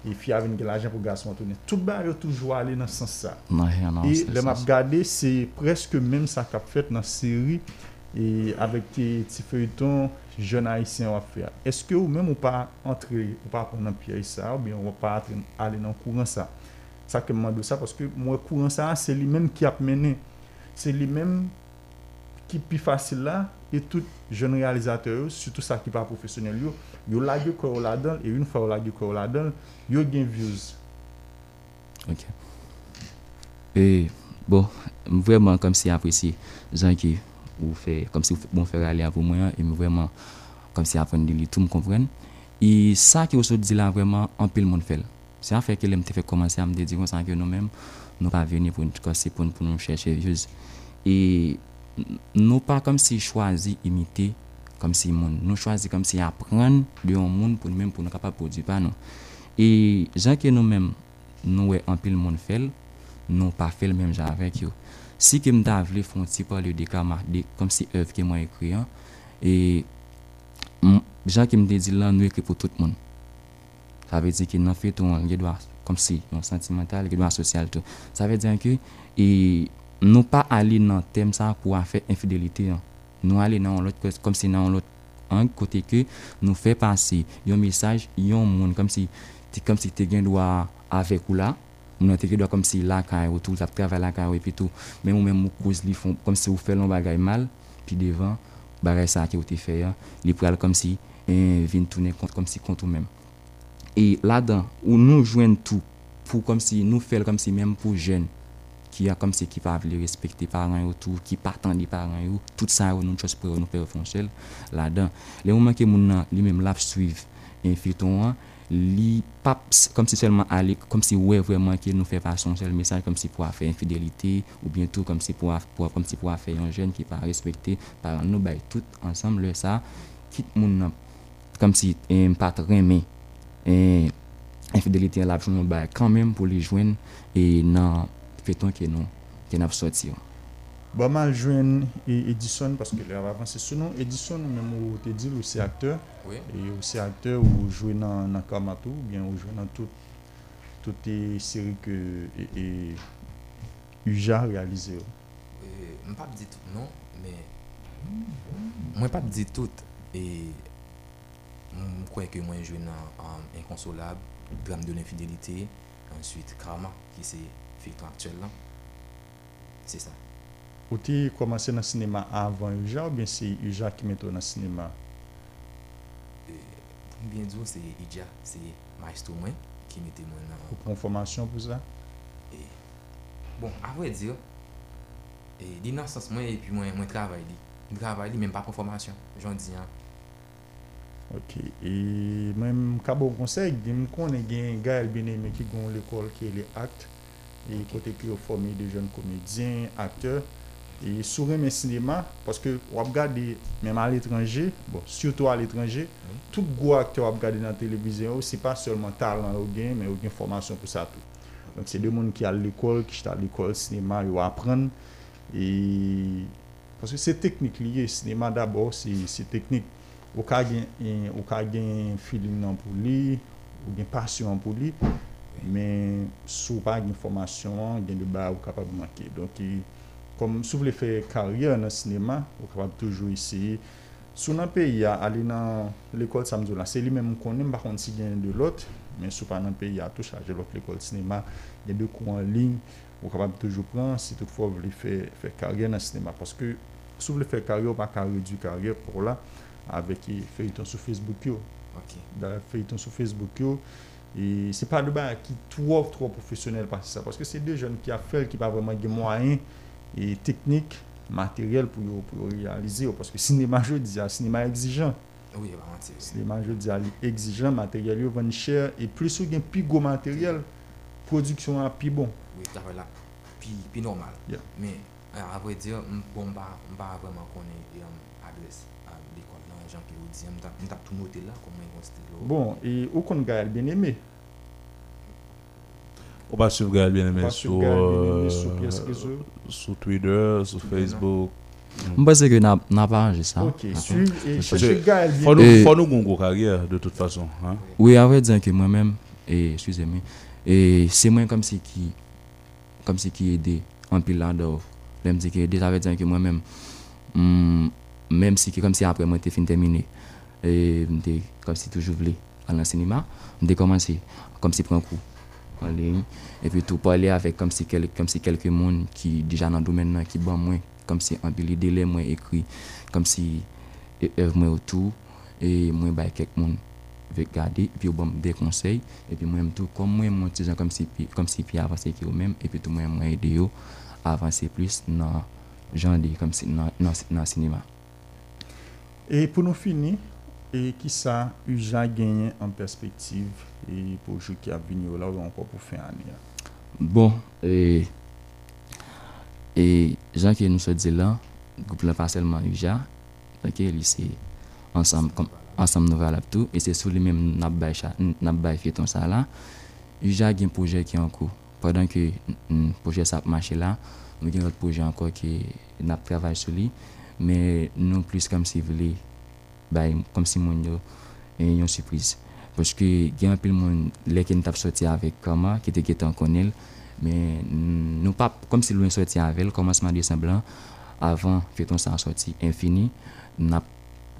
e fia ven gen l'ajen pou gason tonen. Tout ba yo toujwa ale nan sas
sa. Nah, yeah,
nah,
e
le map gade, se preske menm sa kap fet nan seri, e avek te ti feyton, jen haisyen wap fè. Eske ou menm ou pa antre, ou pa pon nan piye sa, ou bien ou pa atre, ale nan kouran sa. Sa ke mman do sa, paske mwen kouran sa, se li menm ki ap mene. Se li menm ki pi fasil la, e tout jen realizateur yo, sütou sa ki pa profesyonel yo, yo lage kor la dan, e yon fwa yo lage kor la dan, yo gen views.
Ok. E, bon, m vwèman kom si apresi, jan ki ou fè, kom si ou fè, bon fè rale avou mwen, e m vwèman, kom si apren di li tou m konpren, e sa ki ou so di la vwèman, anpil moun fèl. Se an feke lem te fe komanse a m dedi kon san ke nou men, nou pa veni pou nou kose pou nou chèche vyoz. E nou pa kom si chwazi imite kom si moun. Nou chwazi kom si apren de yon moun pou nou men pou nou kapap produ pa nou. E jan ke nou men nou we anpil moun fel, nou pa fel men jan avèk yo. Si ke m ta vle fon ti pa le dekama, de, kom si ev ke mwen ekri an, e jan ke m dedi lan nou ekri pou tout moun. Ça veut dire que dans fait on il doit comme si non sentimental, il doit social tout. Ça veut dire que et nous pas aller dans thème ça pour faire infidélité. Hein. Nous aller dans l'autre comme si dans l'autre angle côté que nous fait passer un message, un monde comme si comme si tu gain droit avec ou là Mwen teke do kom si lakay ou tou, tap travay lakay ou epi tou. Men mwen mwen kouz li fon, kom si ou fè lon bagay mal, pi devan, bagay sa ki ou te fè ya, li pral kom si, en, vin toune kont, kom si kont ou men. E la dan, ou nou jwen tou pou kom si nou fel kom si menm pou jen ki a kom si ki pa vle respekte paran yo tou, ki patan di paran yo, tout sa yo nou chos pou yo nou pe refonchel la dan. Le ouman ke moun nan li menm lap suiv en fiton an, li pap kom si selman ale, kom si wè vwèman ke nou fe fason sel mesaj kom si pou a fe infidelite ou bientou kom si pou a, pou a, kom si pou a fe yon jen ki pa respekte paran nou bay tout ansam le sa, kit moun nan kom si em pat reme E, infidelite la joun nou bay kanmen pou li jwen e nan feton ke nou ke nap soti yo.
Ba mal jwen e, Edison paske lè avanse sou nou Edison mèm ou te dil ou se akteur
oui.
e ou se akteur ou jwen nan, nan Kamato ou bien ou jwen nan tout tout e seri ke e, e Uja realize
yo. Mwen pa di tout non, mwen pa di tout e Mwen kwe ke mwen jwen nan um, Inconsolable, Drame de l'Infidelité, answit Karma ki se filtran aktuel lan. Se sa.
Ou ti komanse nan sinema avan Uja ou bien se Uja ki meto nan sinema? E,
pou mbyen djou se Uja, se maestro mwen ki mete mwen nan...
Ou
pon formasyon pou sa? E, bon, avwe dir, e, di nan sas mwen epi mwen travay li. Mwen travay li menm pa pon formasyon, joun diyan.
Ok, e mwen kabo konsey, di mwen konen gen Gael Beneme ki gon l'ekol ki le akt, e, e kote ki yo formi de joun komedyen, akteur, e sou remen sinema, paske wap gade menm al etranje, bon, surtout al etranje, tout gwo akteur wap gade nan televizyon ou, se pa solman talan ou gen, men ou gen formasyon pou sa tou. Donk se de moun ki al l'ekol, ki chita l'ekol sinema, yo apren, e... Paske se teknik liye, sinema d'abord, se teknik ou ka gen, ou ka gen feeling nan pou li, ou gen pasyon pou li, men sou pa gen formasyon, gen de ba ou kapab manke. Donk, kom sou vle fè karyer nan sinema, ou kapab toujou isi. Sou nan peyi ya, ali nan l'ekol samzou la, se li men moun konen bakon si gen de lot, men sou pa nan peyi ya tou chaje lot l'ekol sinema, gen de kou an lin, ou kapab toujou pran, si tout fò vle fè karyer nan sinema, paske sou vle fè karyer ou pa karyer du karyer pou la, avèk fèyton sou Facebook yo.
Ok.
Da fèyton sou Facebook yo. E se pa do ba ki trov trov profesyonel pasi sa. Paske se de joun ki a fèl ki pa vreman gen mwayen e teknik, materyel pou yo, yo realize yo. Paske sinema jo di a, sinema exijan.
Oui, vraiment.
Sinema jo di a, li exijan, materyel yo van chèr. E plus yo gen pi go materyel, produksyon an pi bon.
Oui, ta wè la, pi, pi normal.
Yeah.
Men, apre di yo, mba, mba
vreman konen au kon Gaël bien aimé
On va suivre Gaël bien aimé
Pas
sur,
sur Gaël Bien-Aimé,
euh,
sur PS Réseau.
sur Twitter, sur Facebook.
Je pense que n'a n'a pas arrangé ça.
ok
D'accord.
suis et
Parce
cherchez
que
Gaël bien
Faut nous,
Et-
faut nous gon gros carrière de toute façon. Hein?
Oui, à vrai dire que moi-même, et excusez-moi, et c'est moi comme si qui, comme si qui aidé en pile là-dedans. Je me dis que aidé, ça veut dire que moi-même, hum, même si que comme si après moi j'étais fin terminé, et comme si toujours aller au cinéma, j'ai commencé comme si prendre un coup en ligne. Et puis tout parler avec comme si quel, comme si quelques monde qui déjà dans le domaine qui bon moins comme si en pile délai moi écrit comme si œuvre moi autour et moi bah quelques monde veut garder puis bon des conseils. Et puis moi même tout comme moi mon gens comme si comme si puis avancer qui même et puis tout moi moi aider à avancer plus dans genre comme si dans dans cinéma.
Et pour nous finir, E ki sa, yu jan genyen an perspektiv e pou jou ki ap vini ou la ou anko pou fin ane ya?
Bon, e, e jan ki nou se di la, goup la pa selman yu jan, tanke li se ansam, kom, ansam nou val ap tou, e se sou li menm nap bay, bay feton sa la, yu jan gen proje ki anko. Padan ki proje sa ap mache la, nou gen lot proje anko ki nap travay sou li, men nou plus kam si vile bay kom si moun yo e yon sürpriz. Poske gen apil moun leke n tap soti avek kama, ki te getan konel, men nou pap kom si loun soti avel, komanseman desemblan, avan feton san soti infini, nap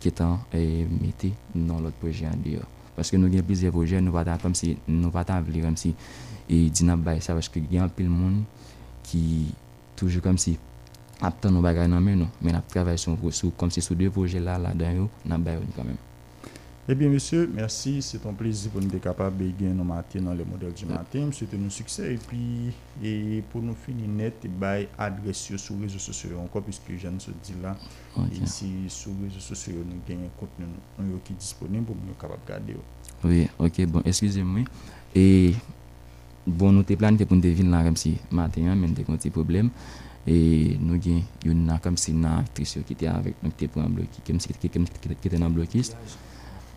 getan e, meti nan lot proje an diyo. Paske nou gen plize proje, nou vatan kom si, nou vatan avli kom si, e dinap bay sa, paske gen apil moun ki toujou kom si, monde qui toujours comme si attend nos bagages dans main nous, mais n'a travaillé sur, sur comme si sur deux projets là là dedans n'a pas quand même.
Eh bien, monsieur, merci. C'est un plaisir pour nous être capable de gagner nos matins dans le modèle du matin. Monsieur, souhaite nous succès. Et puis, et pour nous finir net, et by adresse sur les réseaux sociaux encore, puisque je ne se dis là,
Ok.
et ici, sur les réseaux sociaux, nous gagnons un contenu nous, qui est disponible pour nous être capable de garder.
Oui, ok, bon, excusez-moi. Et bon, nous t'es planifié pour nous venir là comme si matin, mais nous avons un petit problème. Et nous avons une comme si une actrice qui était avec nous, qui était un bloc, qui, était dans bloquiste.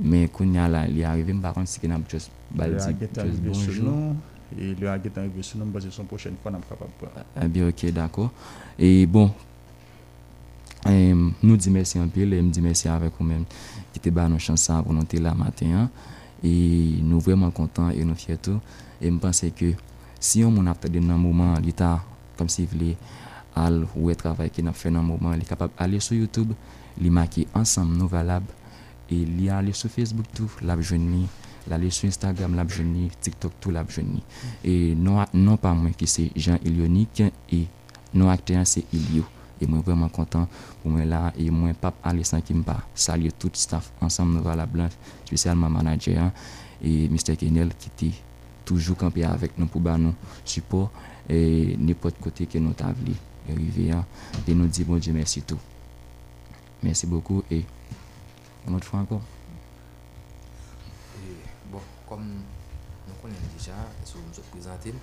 Mais quand il là, il est arrivé, par contre, c'est qu'il a juste baldi, bonjour.
Et le Haguet est arrivé sur nous, parce que son prochaine fois, capables de prendre.
Ah bien, ok, d'accord. Et bon, eh, nous disons merci un peu, et me dit merci avec vous-même qui te bat nos chances pour nous là matin. hein. Et nous vraiment contents et nous fiers tout. Et je pense que si on a fait dans un moment, l'État, comme s'il voulait, al wè travay ki nap fè nan mouman, li kapab ale sou Youtube, li maki ansam Nova Lab, e li ale sou Facebook tou, lab jouni, la ale sou Instagram lab jouni, TikTok tou lab jouni. E non, non pa mwen ki se Jean Ilionik, e non akteyan se Ilio. E mwen vreman kontan pou mwen la, e mwen pap ale san ki mpa, salye tout staff ansam Nova Lab lan, spesyalman manager, e Mr. Kenel ki ti toujou kampe avèk nou pou ba nou support, e nipot kote ke nou tabli. arrivé, de nous dire, bon Dieu, merci tout. Merci beaucoup et une autre fois encore.
Et bon, comme nous connaissons déjà, je vous présente, et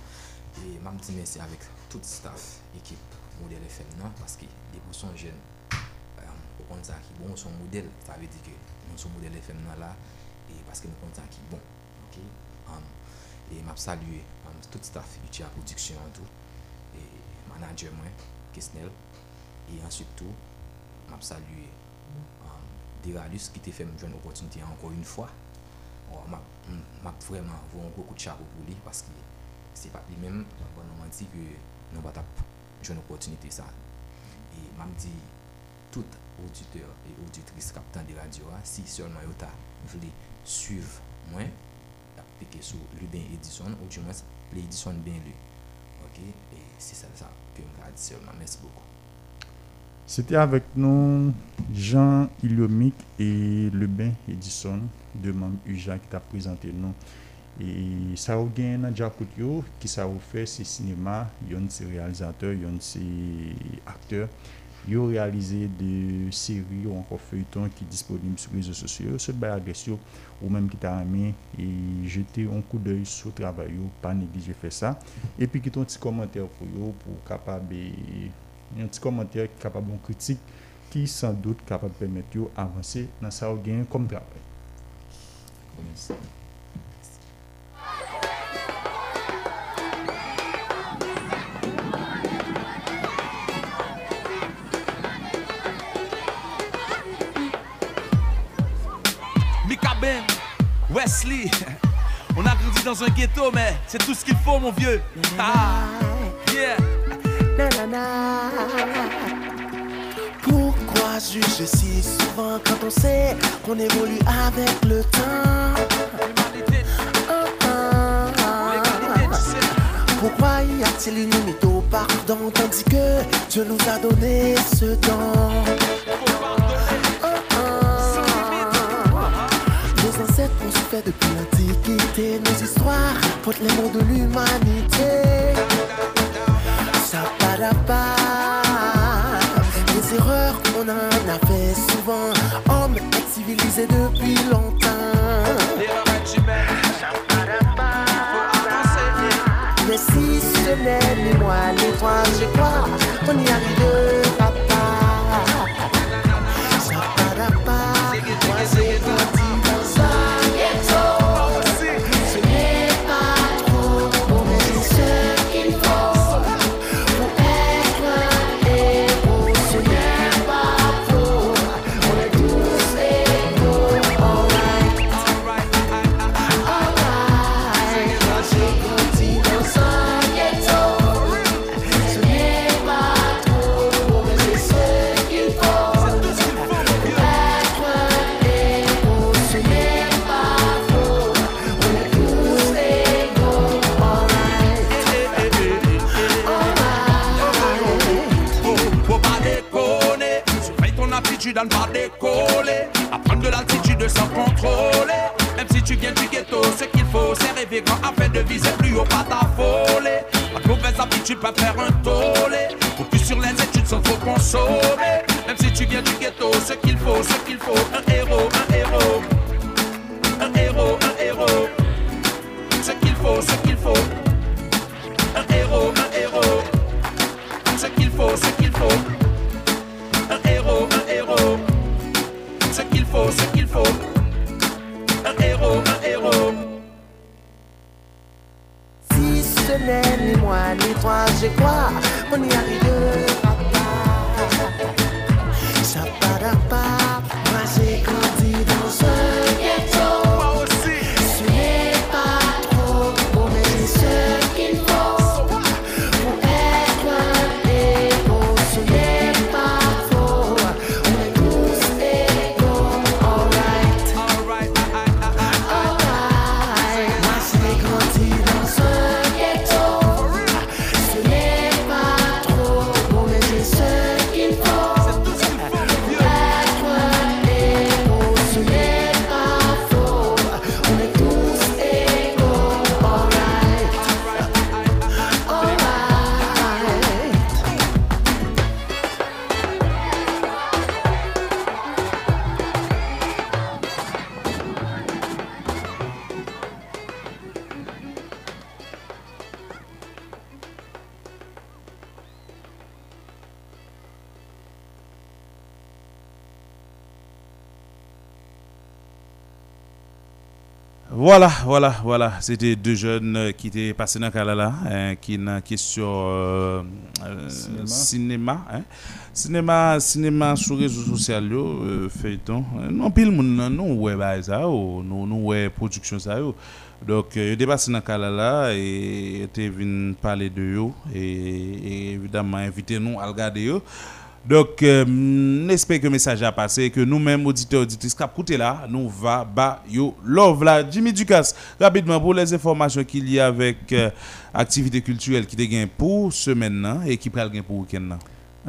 je dis merci avec tout staff, équipe, modèle FM, non? parce que les sont jeunes. Euh, au contraire, qui bon son modèle, ça veut dire que nous sommes modèle FM non, là, et parce que nous comptons qui bon. ok um, et m'a salué um, tout staff UTA Production en tout et manager moi Kesnel. E answit tou, m ap salye um, Deralus ki te fèm jwen opotinti anko yon fwa. Or, m ap, ap vreman voun kou kout chakou pou li paski se pat li menm, bon nan man di ke nan bat ap jwen opotinti sa. E m ap di tout auditeur e auditris kapten de radyo a, si solman yo ta vle suiv mwen, ap peke sou Luden Edison ou di mwen Luden Edison ben lè. Ok, e se sa sa.
C'était avec nous Jean Iliomic et Lebin Edison, deux membres UJA qui t'a présenté nous. Et ça a gagné dans Djakout yo, qui ça a fait c'est cinéma, yon c'est réalisateur, yon c'est acteur. yo réaliser des séries ou encore feuilletons qui sont disponibles sur les réseaux sociaux. Ce agression ou même qui t'a aimé et jeter un coup d'œil sur le travail, pas négliger faire ça. Et puis qui ton petit commentaire pour yo pour capable un petit commentaire capable de critique qui sans doute capable de permettre d'avancer dans ça ou gain comme travail.
Merci.
Wesley. On a grandi dans un ghetto, mais c'est tout ce qu'il faut, mon vieux. Ah.
Pourquoi juger si souvent quand on sait qu'on évolue avec le temps? Pourquoi y a-t-il une limite au pardon tandis que Dieu nous a donné ce don? Ancêtres ont souffert depuis l'Antiquité Nos histoires portent les mots de l'humanité Ça pas Les erreurs on en a fait souvent Hommes civilisés depuis longtemps. Mais si ce n'est ni moi ni toi, je crois qu'on y arrivera
l'altitude sans contrôler. Même si tu viens du ghetto, ce qu'il faut, c'est rêver grand afin de viser plus haut, pas t'affoler. Pas de mauvaises habitudes, pas faire un tollé. Focus sur les études sans trop consommer. Même si tu viens du ghetto, ce qu'il faut, ce qu'il faut, un héros.
Voilà, voilà. C'était deux jeunes euh, qui étaient passés dans Kalala, hein, qui n'a qui sur euh, euh, cinéma, hein. cinéma, cinéma sur réseaux sociaux, euh, feuilleton. Non pile nan nou ouais ba ça, ou, nou nou ouais production ça yo. Donc euh, ils dépassé dans Kalala et étaient venus parler de yo et, et évidemment inviter nous à regarder yo. Donc, euh, que le message a passé, que nous-mêmes, auditeurs, auditrices, qui écouté là, nous va ba yo love là. Jimmy Ducasse, rapidement, pour les informations qu'il y a avec euh, culturelle qui te gagne pour semaine là et qui gagne pour week-end là.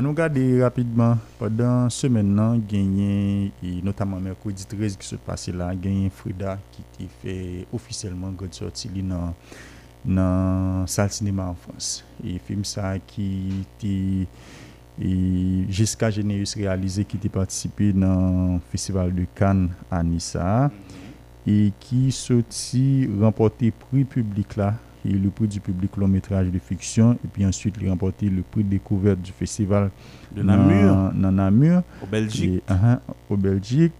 Nous regarde rapidement pendant semaine nan gagné et notamment mercredi 13 qui se passé là gagné Frida qui fait officiellement grande sortie dans dans salle cinéma en France et film ça qui était et Jessica Généus réalisé qui était participé dans le festival de Cannes à Nissa et qui sorti remporté prix public là et le prix du public long métrage de fiction et puis ensuite il a remporté le prix découverte du festival
De Namur,
dans- dans Namur
au Belgique.
et, uh-huh, au Belgique.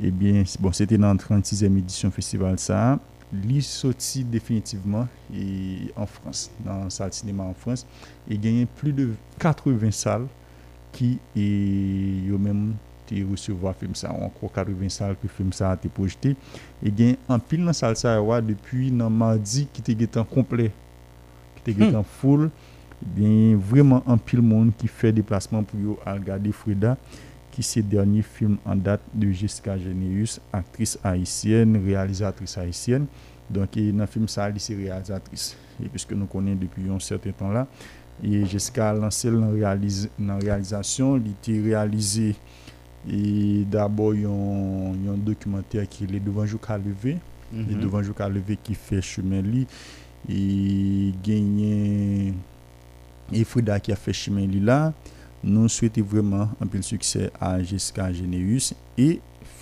Et bien, bon, c'était dans la 36e édition festival ça. Lui sorti définitivement et en France, dans la salle de cinéma en France. Il gagné plus de 80 salles qui et yo même te recevoir film ça encore 80 salles que film ça a été projeté et gagne en pile dans salle ça depuis dans mardi qui était en complet qui était en full Eh bien vraiment en pile monde qui fait déplacement pour regarder Frida qui c'est le dernier film en date de Jessica Généus, actrice haïtienne, réalisatrice haïtienne. Donc, dans le film, ça, elle, c'est réalisatrice. Et puisque nous connaissons depuis un certain temps là, et Jessica a lancé dans réalis- dans réalisation, il était réalisé et d'abord il y a un documentaire qui est Devant Jour qu'a levé. Devant Jour qu'a levé qui fait chemin li et gagné et Frida qui a fait chemin li là. Nous souhaitons vraiment un peu de succès à Jessica Généus et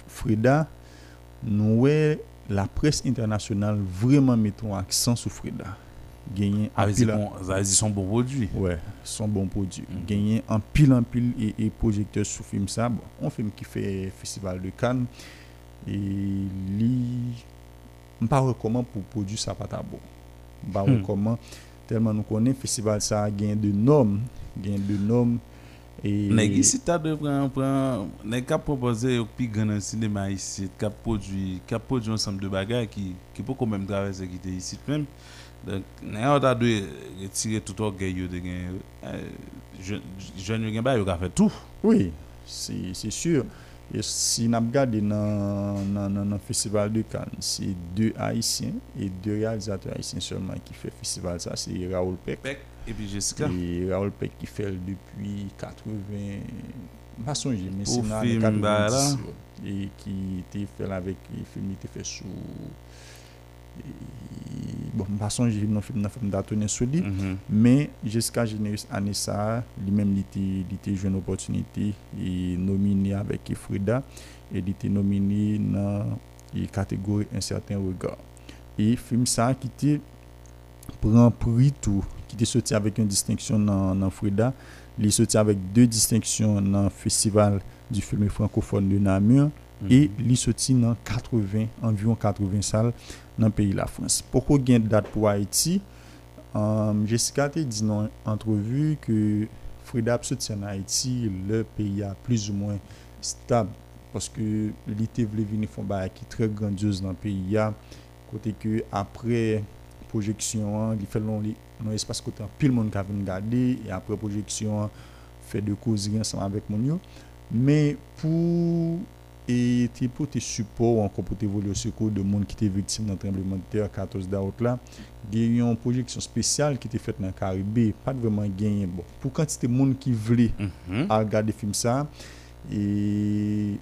Frida. Nous la presse internationale vraiment mettons accent sur Frida. Gagner
Ah,
un
c'est
pile-
son bon produit.
Ouais, son bon produit.
Mhm.
Gagner en pile en pile et, et projecteur sur film ça. Bon, un film qui fait festival de Cannes et li pas comment pour produire ça pas ta bon. Pas
Hmm.
comment tellement nous connaît festival ça gain de normes, gain de normes et
Nèg ici t'as de prendre nèg ka proposer au plus grand cinéma ici, qui a produit, qui a produit un ensemble de bagages qui qui peut quand même traverser qui était ici même. Nè yon ta dwe retire tout ou gè yon de gen, jen yon gen ba yon ka fè tout.
Oui, c'est sûr. Et si nap gade nan, nan, nan festival de Cannes, c'est deux haïtiens et deux réalisateurs haïtiens seulement qui fè festival sa, c'est Raoul Peck.
Peck et puis Jessica.
Et Raoul Peck qui fè depuis 80, ma sonje,
mais
c'est nan 90. Et qui te fè l'avec, et film te fè sous... bon, mpa sonje nan film nan film datounen sou li.
Mhm.
Men, jeska jenere ane sa, li menm li te, li te jwen opotunite e nomine avek e Frida e li te nomine nan e kategori Un Certain Regard. E film sa ki te pran pri tou, ki te soti avek yon distinksyon nan, nan Frida, li soti avek de distinksyon nan Festival du film francophone de Namur e li soti nan 80, environ 80 sal nan peyi la Frans. Poko gen dat pou Haiti, Um, Jessica te di nan entrevu ke Frida ap soti an Haiti, le peyi a plus ou mwen stab, paske li te vle vini fon ba ki tre grandiose nan peyi a, kote ke apre projeksyon an, li fel non li non espas kote an pil moun ka ven gade, e apre projeksyon an, fe de kozri ansan avek moun yo, e te pou te support an kon pou te vole au sekou de moun ki te viktim nan trembleman de terre 14 daout la, gen yon projeksyon spesyal ki te fet nan Karibé, pat vreman genyen bon. Pou kantite moun ki vle
Mhm.
a gade film sa, e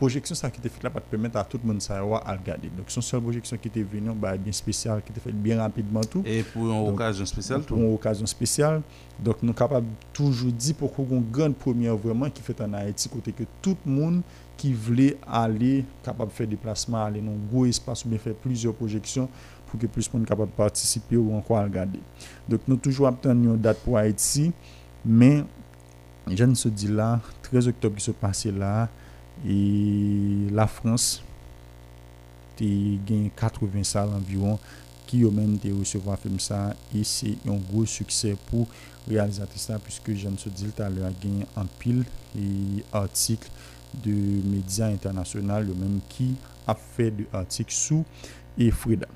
projeksyon sa ki te fet la pat pemet a tout moun sa yo a gade. Donc son seul projeksyon ki te venyon, ba bien spesyal, ki te fet bien rapidement tout.
E pou yon
Donc,
okasyon spesyal
pour une occasion spéciale. Donc, nous sommes capables toujours dire pour qu'on une grande première vraiment qui fait en Haïti, côté que tout le monde qui voulait aller, capable de faire déplacement, aller dans un gros espace ou bien faire plusieurs projections pour que plus de monde capable de participer ou encore à regarder. Donc, nous toujours obtenu une date pour Haïti, mais je ne se dis là, 13 octobre qui se passé là, et la France, te gagné 80 salles environ qui yo même te recevoir film c'est un gros succès pour réalisatrice là puisque je ne se tout à l'heure a gagné en pile et articles de médias internationaux yo même qui a fait de et Frida.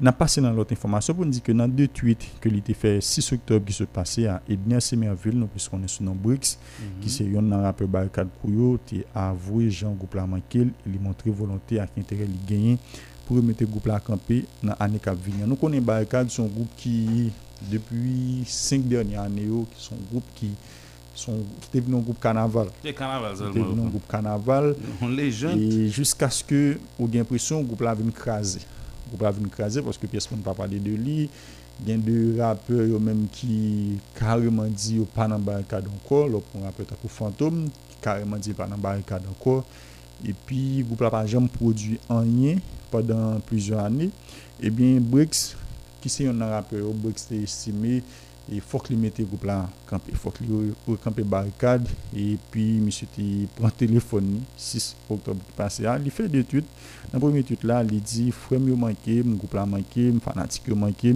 N'a passé dans l'autre information pour nous dire que dans deux tweets que il était fait 6 octobre qui se passait à Edna Semerville, nous puisqu'on est sur nos BRICS, qui c'est nan rappeur barricade pour te avoué Jean groupe la manqué, il montré volonté ak intérêt li gagné pour remettre groupe la camper dans année cap venir. Nous connaissons barricade son groupe qui depuis 5 dernières années qui sont groupe qui sont qui était venu un groupe carnaval.
Carnaval
Qui était venu un groupe carnaval
On
et jusqu'à ce que ou gen l'impression groupe la vient Groupe la vient craser parce que pièce moun pas parler de lui. Gen de rappeurs yo même qui carrément dit pas dans barricade encore, l'autre rappeur takou fantôme qui carrément dit pas dans barricade encore. Et puis groupe la pas jamais produit rien pendant plusieurs années. Et bien Brix qui c'est un rappeur, Brix était estimé et faut qu'il mette groupe là camper, faut qu'il re- camper barricade et puis monsieur te prend téléphone ni, 6 octobre qui passé là, il fait des tweets. Dans le premier tweet là, il dit frère yo manqué, mon groupe là manqué, fanatique manqué.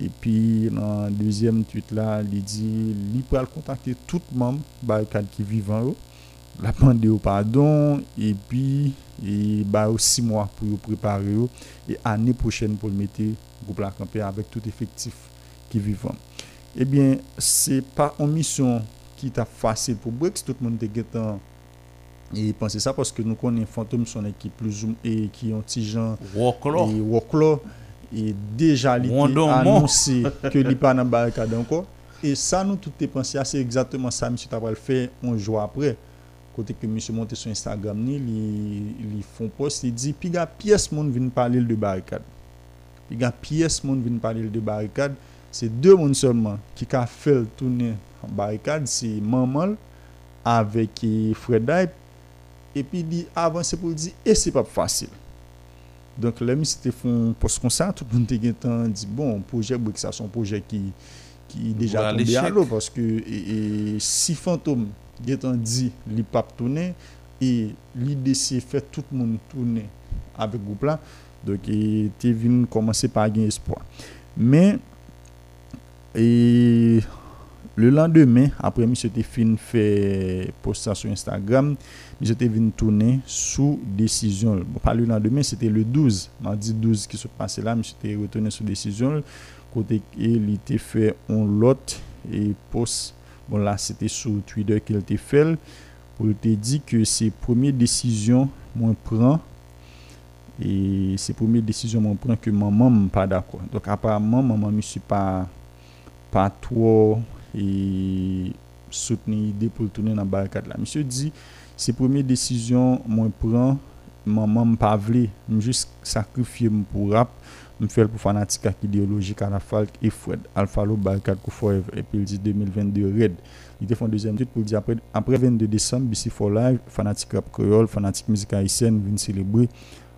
Et puis dans le deuxième tweet là, il dit il peut contacter tout membre barricade qui vivant. La demander au pardon et puis et bah 6 mois pour préparer et année prochaine pour le mettre groupe la camper avec tout effectif qui vivant. Eh bien, c'est pas une mission qui est facile pour Brex, tout le monde est guettant et penser ça parce que nous connaissons Fantôme son équipe plus ou et qui ont petit gens
Woklo.
et Woklo et déjà il
Wonder
était
Woman.
annoncé que il pas dans barricade encore. Et ça nous tout est pensé c'est exactement ça monsieur t'a fait un jour après. Côté que monsieur monte sur Instagram ni il il font post il dit puis gars pièce monde vient parler de barricade. Puis gars pièce monde vient parler de barricade c'est deux monde seulement qui a fait le tourner en barricade c'est maman avec eh, Fred Hype et puis il dit avancer pour dire et c'est pas facile donc là c'était font post comme ça tout le monde était temps dit bon projet Brick ça son projet qui qui est déjà
Voilà,
tombé à
l'échec.
l'eau parce que et, et si fantôme getan dit li pap tourner et l'idée c'est fait tout le monde tourner avec groupe là donc il était venu commencer par gagner espoir et le lendemain après monsieur te fin fait post sur Instagram. Te venu tourner sous décision. Bon, pas le lendemain c'était le 12 mardi 12 qui se passait là te retourné sous décision. Côté il était fait un lot et post. Bon là c'était sur Twitter qu'il était fait. Pour te dit que c'est première décision moi prend. Et c'est première décision moi prend que maman m'm pas d'accord. Donc apparemment maman me suis pas pas trop et soutenir l'idée pour tourner dans la barricade là. Monsieur dit, c'est première décision moi prend, maman me pas me juste sacrifier pour rap, me faire pour fanatique idéologique à la et Fred Alphalo barricade pour forever et puis il dit 2022 red. Il te font deuxième titre pour dire après après 22 décembre BC for live fanatique rap créole, fanatique musique haïtienne vient célébrer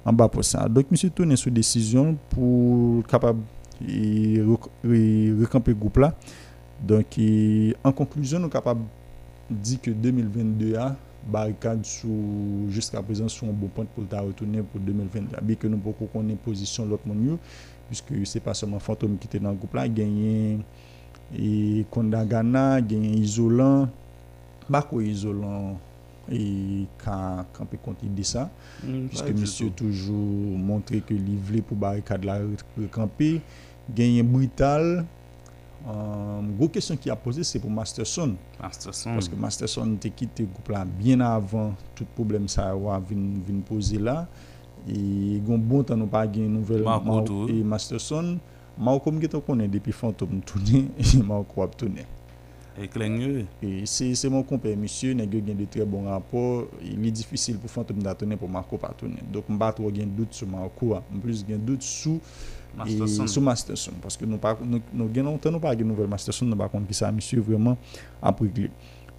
en bas pour ça. Donc monsieur tourne sous décision pour capable et rec- et recamper groupe là. Donc et en conclusion nous capable dit que 2022 a barricade jusqu'à présent sont un bon point pour ta retourner pour 2022 bien que nous beaucoup connaît position l'autre monde puisque c'est pas seulement fantôme qui était dans le groupe là. Gagné et Kondagana gagné isolant bako isolant et quand quand peut de ça puisque monsieur toujours montré que voulait pour barricade la recamper gagné brutal euh, gros question qui a posé c'est pour Masterson.
Masterson.
parce que Masterson te quitté groupe là bien avant tout problème ça a vin poser là. Et gon bon temps nous pas gain nouvelle Mar- et Masterson. Marco que connaît depuis fantôme tourner *laughs* et Marco a tourner
Et
c'est mon compère monsieur. Yo gen de très bons rapports. Il est difficile pour fantôme d'atourner pour Marco pas tourner. Donc m'pas trop gen doute sur Marco hein. en plus gen doute sous
Masterson.
et sous Masterson parce que nous pas nous nous gen longtemps nous pas gen nouvelle Masterson nous pas compte qui ça monsieur vraiment après clé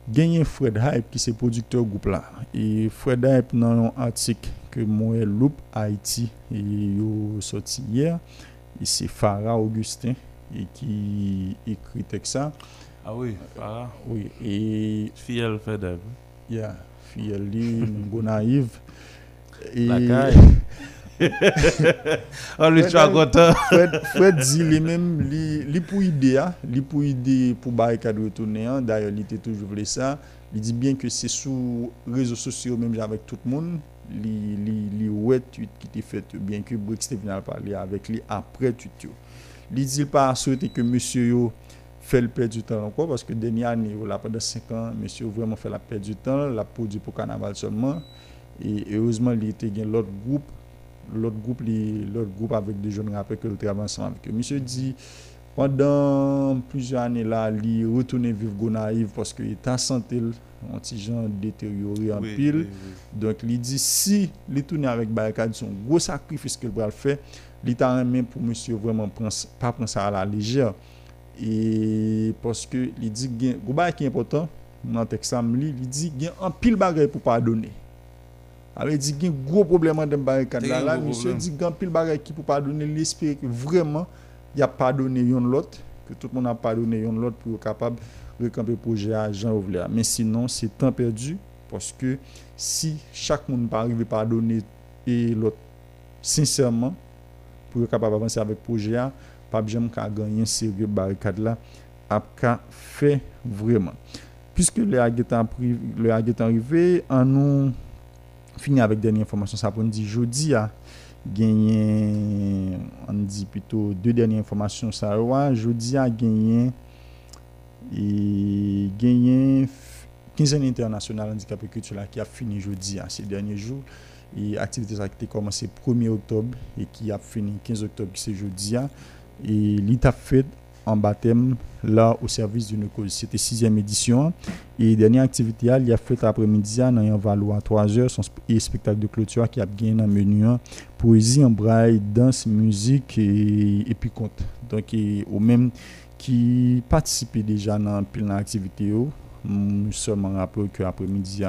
gagné Fred Hype qui c'est producteur groupe là et Fred Hype dans un article que Moël Loop Haïti et yo sorti hier et c'est Farah Augustin et qui écrit texte ça
Ah oui, voilà.
oui et
Fiel Fedeb.
Yeah, fille li, *laughs* naïve. Et
La caille. Oh, lui, tu as content.
Fred, Fred dit lui même li, li pour idée, hein, li pour idée pour barricade retourner. hein. D'ailleurs, il était toujours voulu ça. Il dit bien que c'est sous réseaux sociaux même avec tout le monde. Li, li, li ouais tweet qui était fait bien que Brix te venu parler avec lui après tweet yo. Li dit pas souhaiter que monsieur yo fait le perdre du temps encore parce que dernière année là pendant 5 ans monsieur vraiment fait la perdre du temps, la produit pour carnaval seulement et heureusement il était gain l'autre groupe l'autre groupe l'autre groupe avec des jeunes rappeurs que le travaille ensemble avec eux. Monsieur dit pendant plusieurs années là il retourné vivre Gonaïve parce que ta santé un petit genre détérioré en
Oui,
pile
oui, oui.
donc il dit si il tourne avec barricade son gros sacrifice qu'il va faire il t'a remis pour monsieur vraiment pas prendre ça à la légère et parce que il dit gros qui est important dans texte ça li il dit gen un pile bagay pour pardonner alors il dit gen gros problème dans barricade là. monsieur dit gen pile bagay qui pour pardonner il espère que vraiment il a pardonné yon l'autre que tout le monde a pardonné yon l'autre pour être capable de recamper projet à Jean Ouvler mais sinon c'est temps perdu parce que si chaque monde pas arriver pardonner et l'autre sincèrement pour être capable d'avancer avec le projet a, pas bien qu'à gagner sérieux barricade là a fait vraiment. Puisque le le aguetan arrivé en nous fini avec dernière information ça pour nous dire jeudi a gagné on dit plutôt deux dernières informations ça ouais, jeudi a gagné et gagné 15 ans international handicapé culturel qui a fini jeudi hein, ces derniers jours et activité ça a commencé 1er octobre et qui a fini 15 octobre c'est jeudi et l'état fait en baptême là au service d'une cause. C'était sixième édition. Et dernière activité il a fait après-midi dans un valo à 3 heures son spectacle de clôture qui a gagné dans menu hein. poésie en braille danse musique et, puis conte. Donc et, au même qui participait déjà dans pile dans activité yo Mm, seulement rappelé que après-midi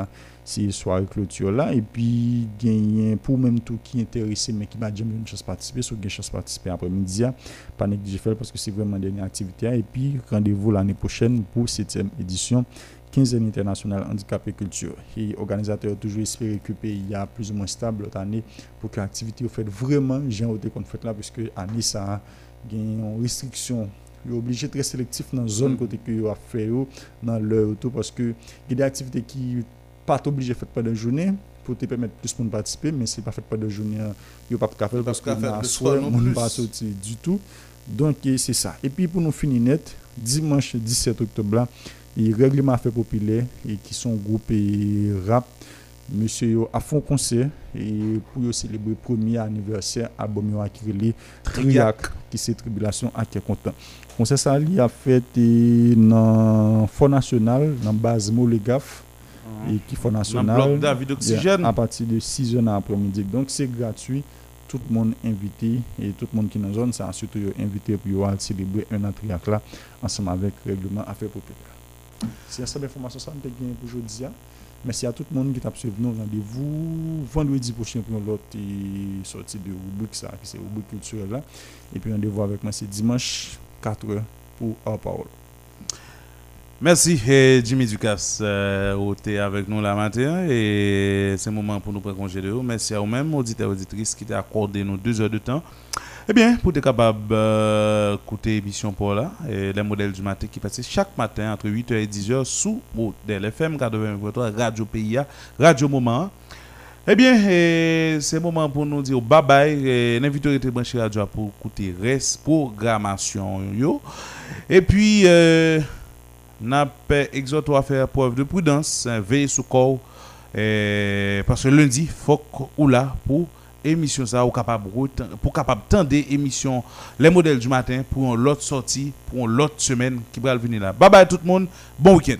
c'est soirée clôture là et puis gagner pour même tout qui est intéressé mais qui m'a jamais une chance participer sur une chance participer après-midi hein, pas négliger faire parce que c'est vraiment une dernière activité hein. et puis rendez-vous l'année prochaine pour 7e édition 15e international handicap et culture. Et organisateur toujours espéré que le pays a plus ou moins stable l'autre année pour que l'activité soit faite vraiment j'ai ôté qu'on fait là parce que année ça a une restriction. Il est obligé de être sélectif dans la zone côté que a fait yo, dans leur auto parce que il y a des activités qui pas obligé faire pendant la journée pour te permettre plus de participer mais c'est pas fait pendant la journée il pas parce que
qu'à faire
dans
le
la
soir
soirée
non
on
plus.
pas sortir du tout. Donc eh, c'est ça. Et puis pour nous finir net dimanche 17 octobre là il règlement fait populaire et qui sont groupes rap. Monsieur a font concert et pour célébrer premier anniversaire album yo akirele Triac. Qui c'est tribulation à qui content. Concert ça a fait eh, dans Fond National dans base Molegaf et qui
Dans
National. Yeah, à partir de 6 heures dans l'après-midi. Donc c'est gratuit. Tout le monde invité et tout le monde qui est dans la zone, ça surtout invité pour célébrer un triac là ensemble avec règlement affaires populaires. C'est ça l'information ça nous gagné pour aujourd'hui. hein. Merci à tout le monde qui t'a suivi nous rendez-vous vendredi prochain pour l'autre sortie de rubrique ça qui c'est rubrique culturelle là et puis rendez-vous avec moi c'est dimanche 4 heures pour hors parole.
Merci eh, Jimmy Ducasse euh, avec nous la matin et c'est le moment pour nous prendre congé de vous. Merci à vous-même, auditeurs et auditrices qui t'ont accordé nous deux heures de temps. Eh bien, pour être capable d'écouter l'émission pour là, les modèles du matin qui passent chaque matin entre 8h et 10h sous modèle FM 80.3 Radio PIA, Radio Moment. Eh bien, eh, c'est le moment pour nous dire bye bye. Eh, branché radio pour écouter reste programmation. Yo. Et puis, euh, n'a pas à faire preuve de prudence, veillez sous corps, parce que lundi, faut ou là pour émission ça ou capable pour capable tendre émission les modèles du matin pour une autre sortie pour une autre semaine qui va venir là. Bye bye tout le monde, bon week-end.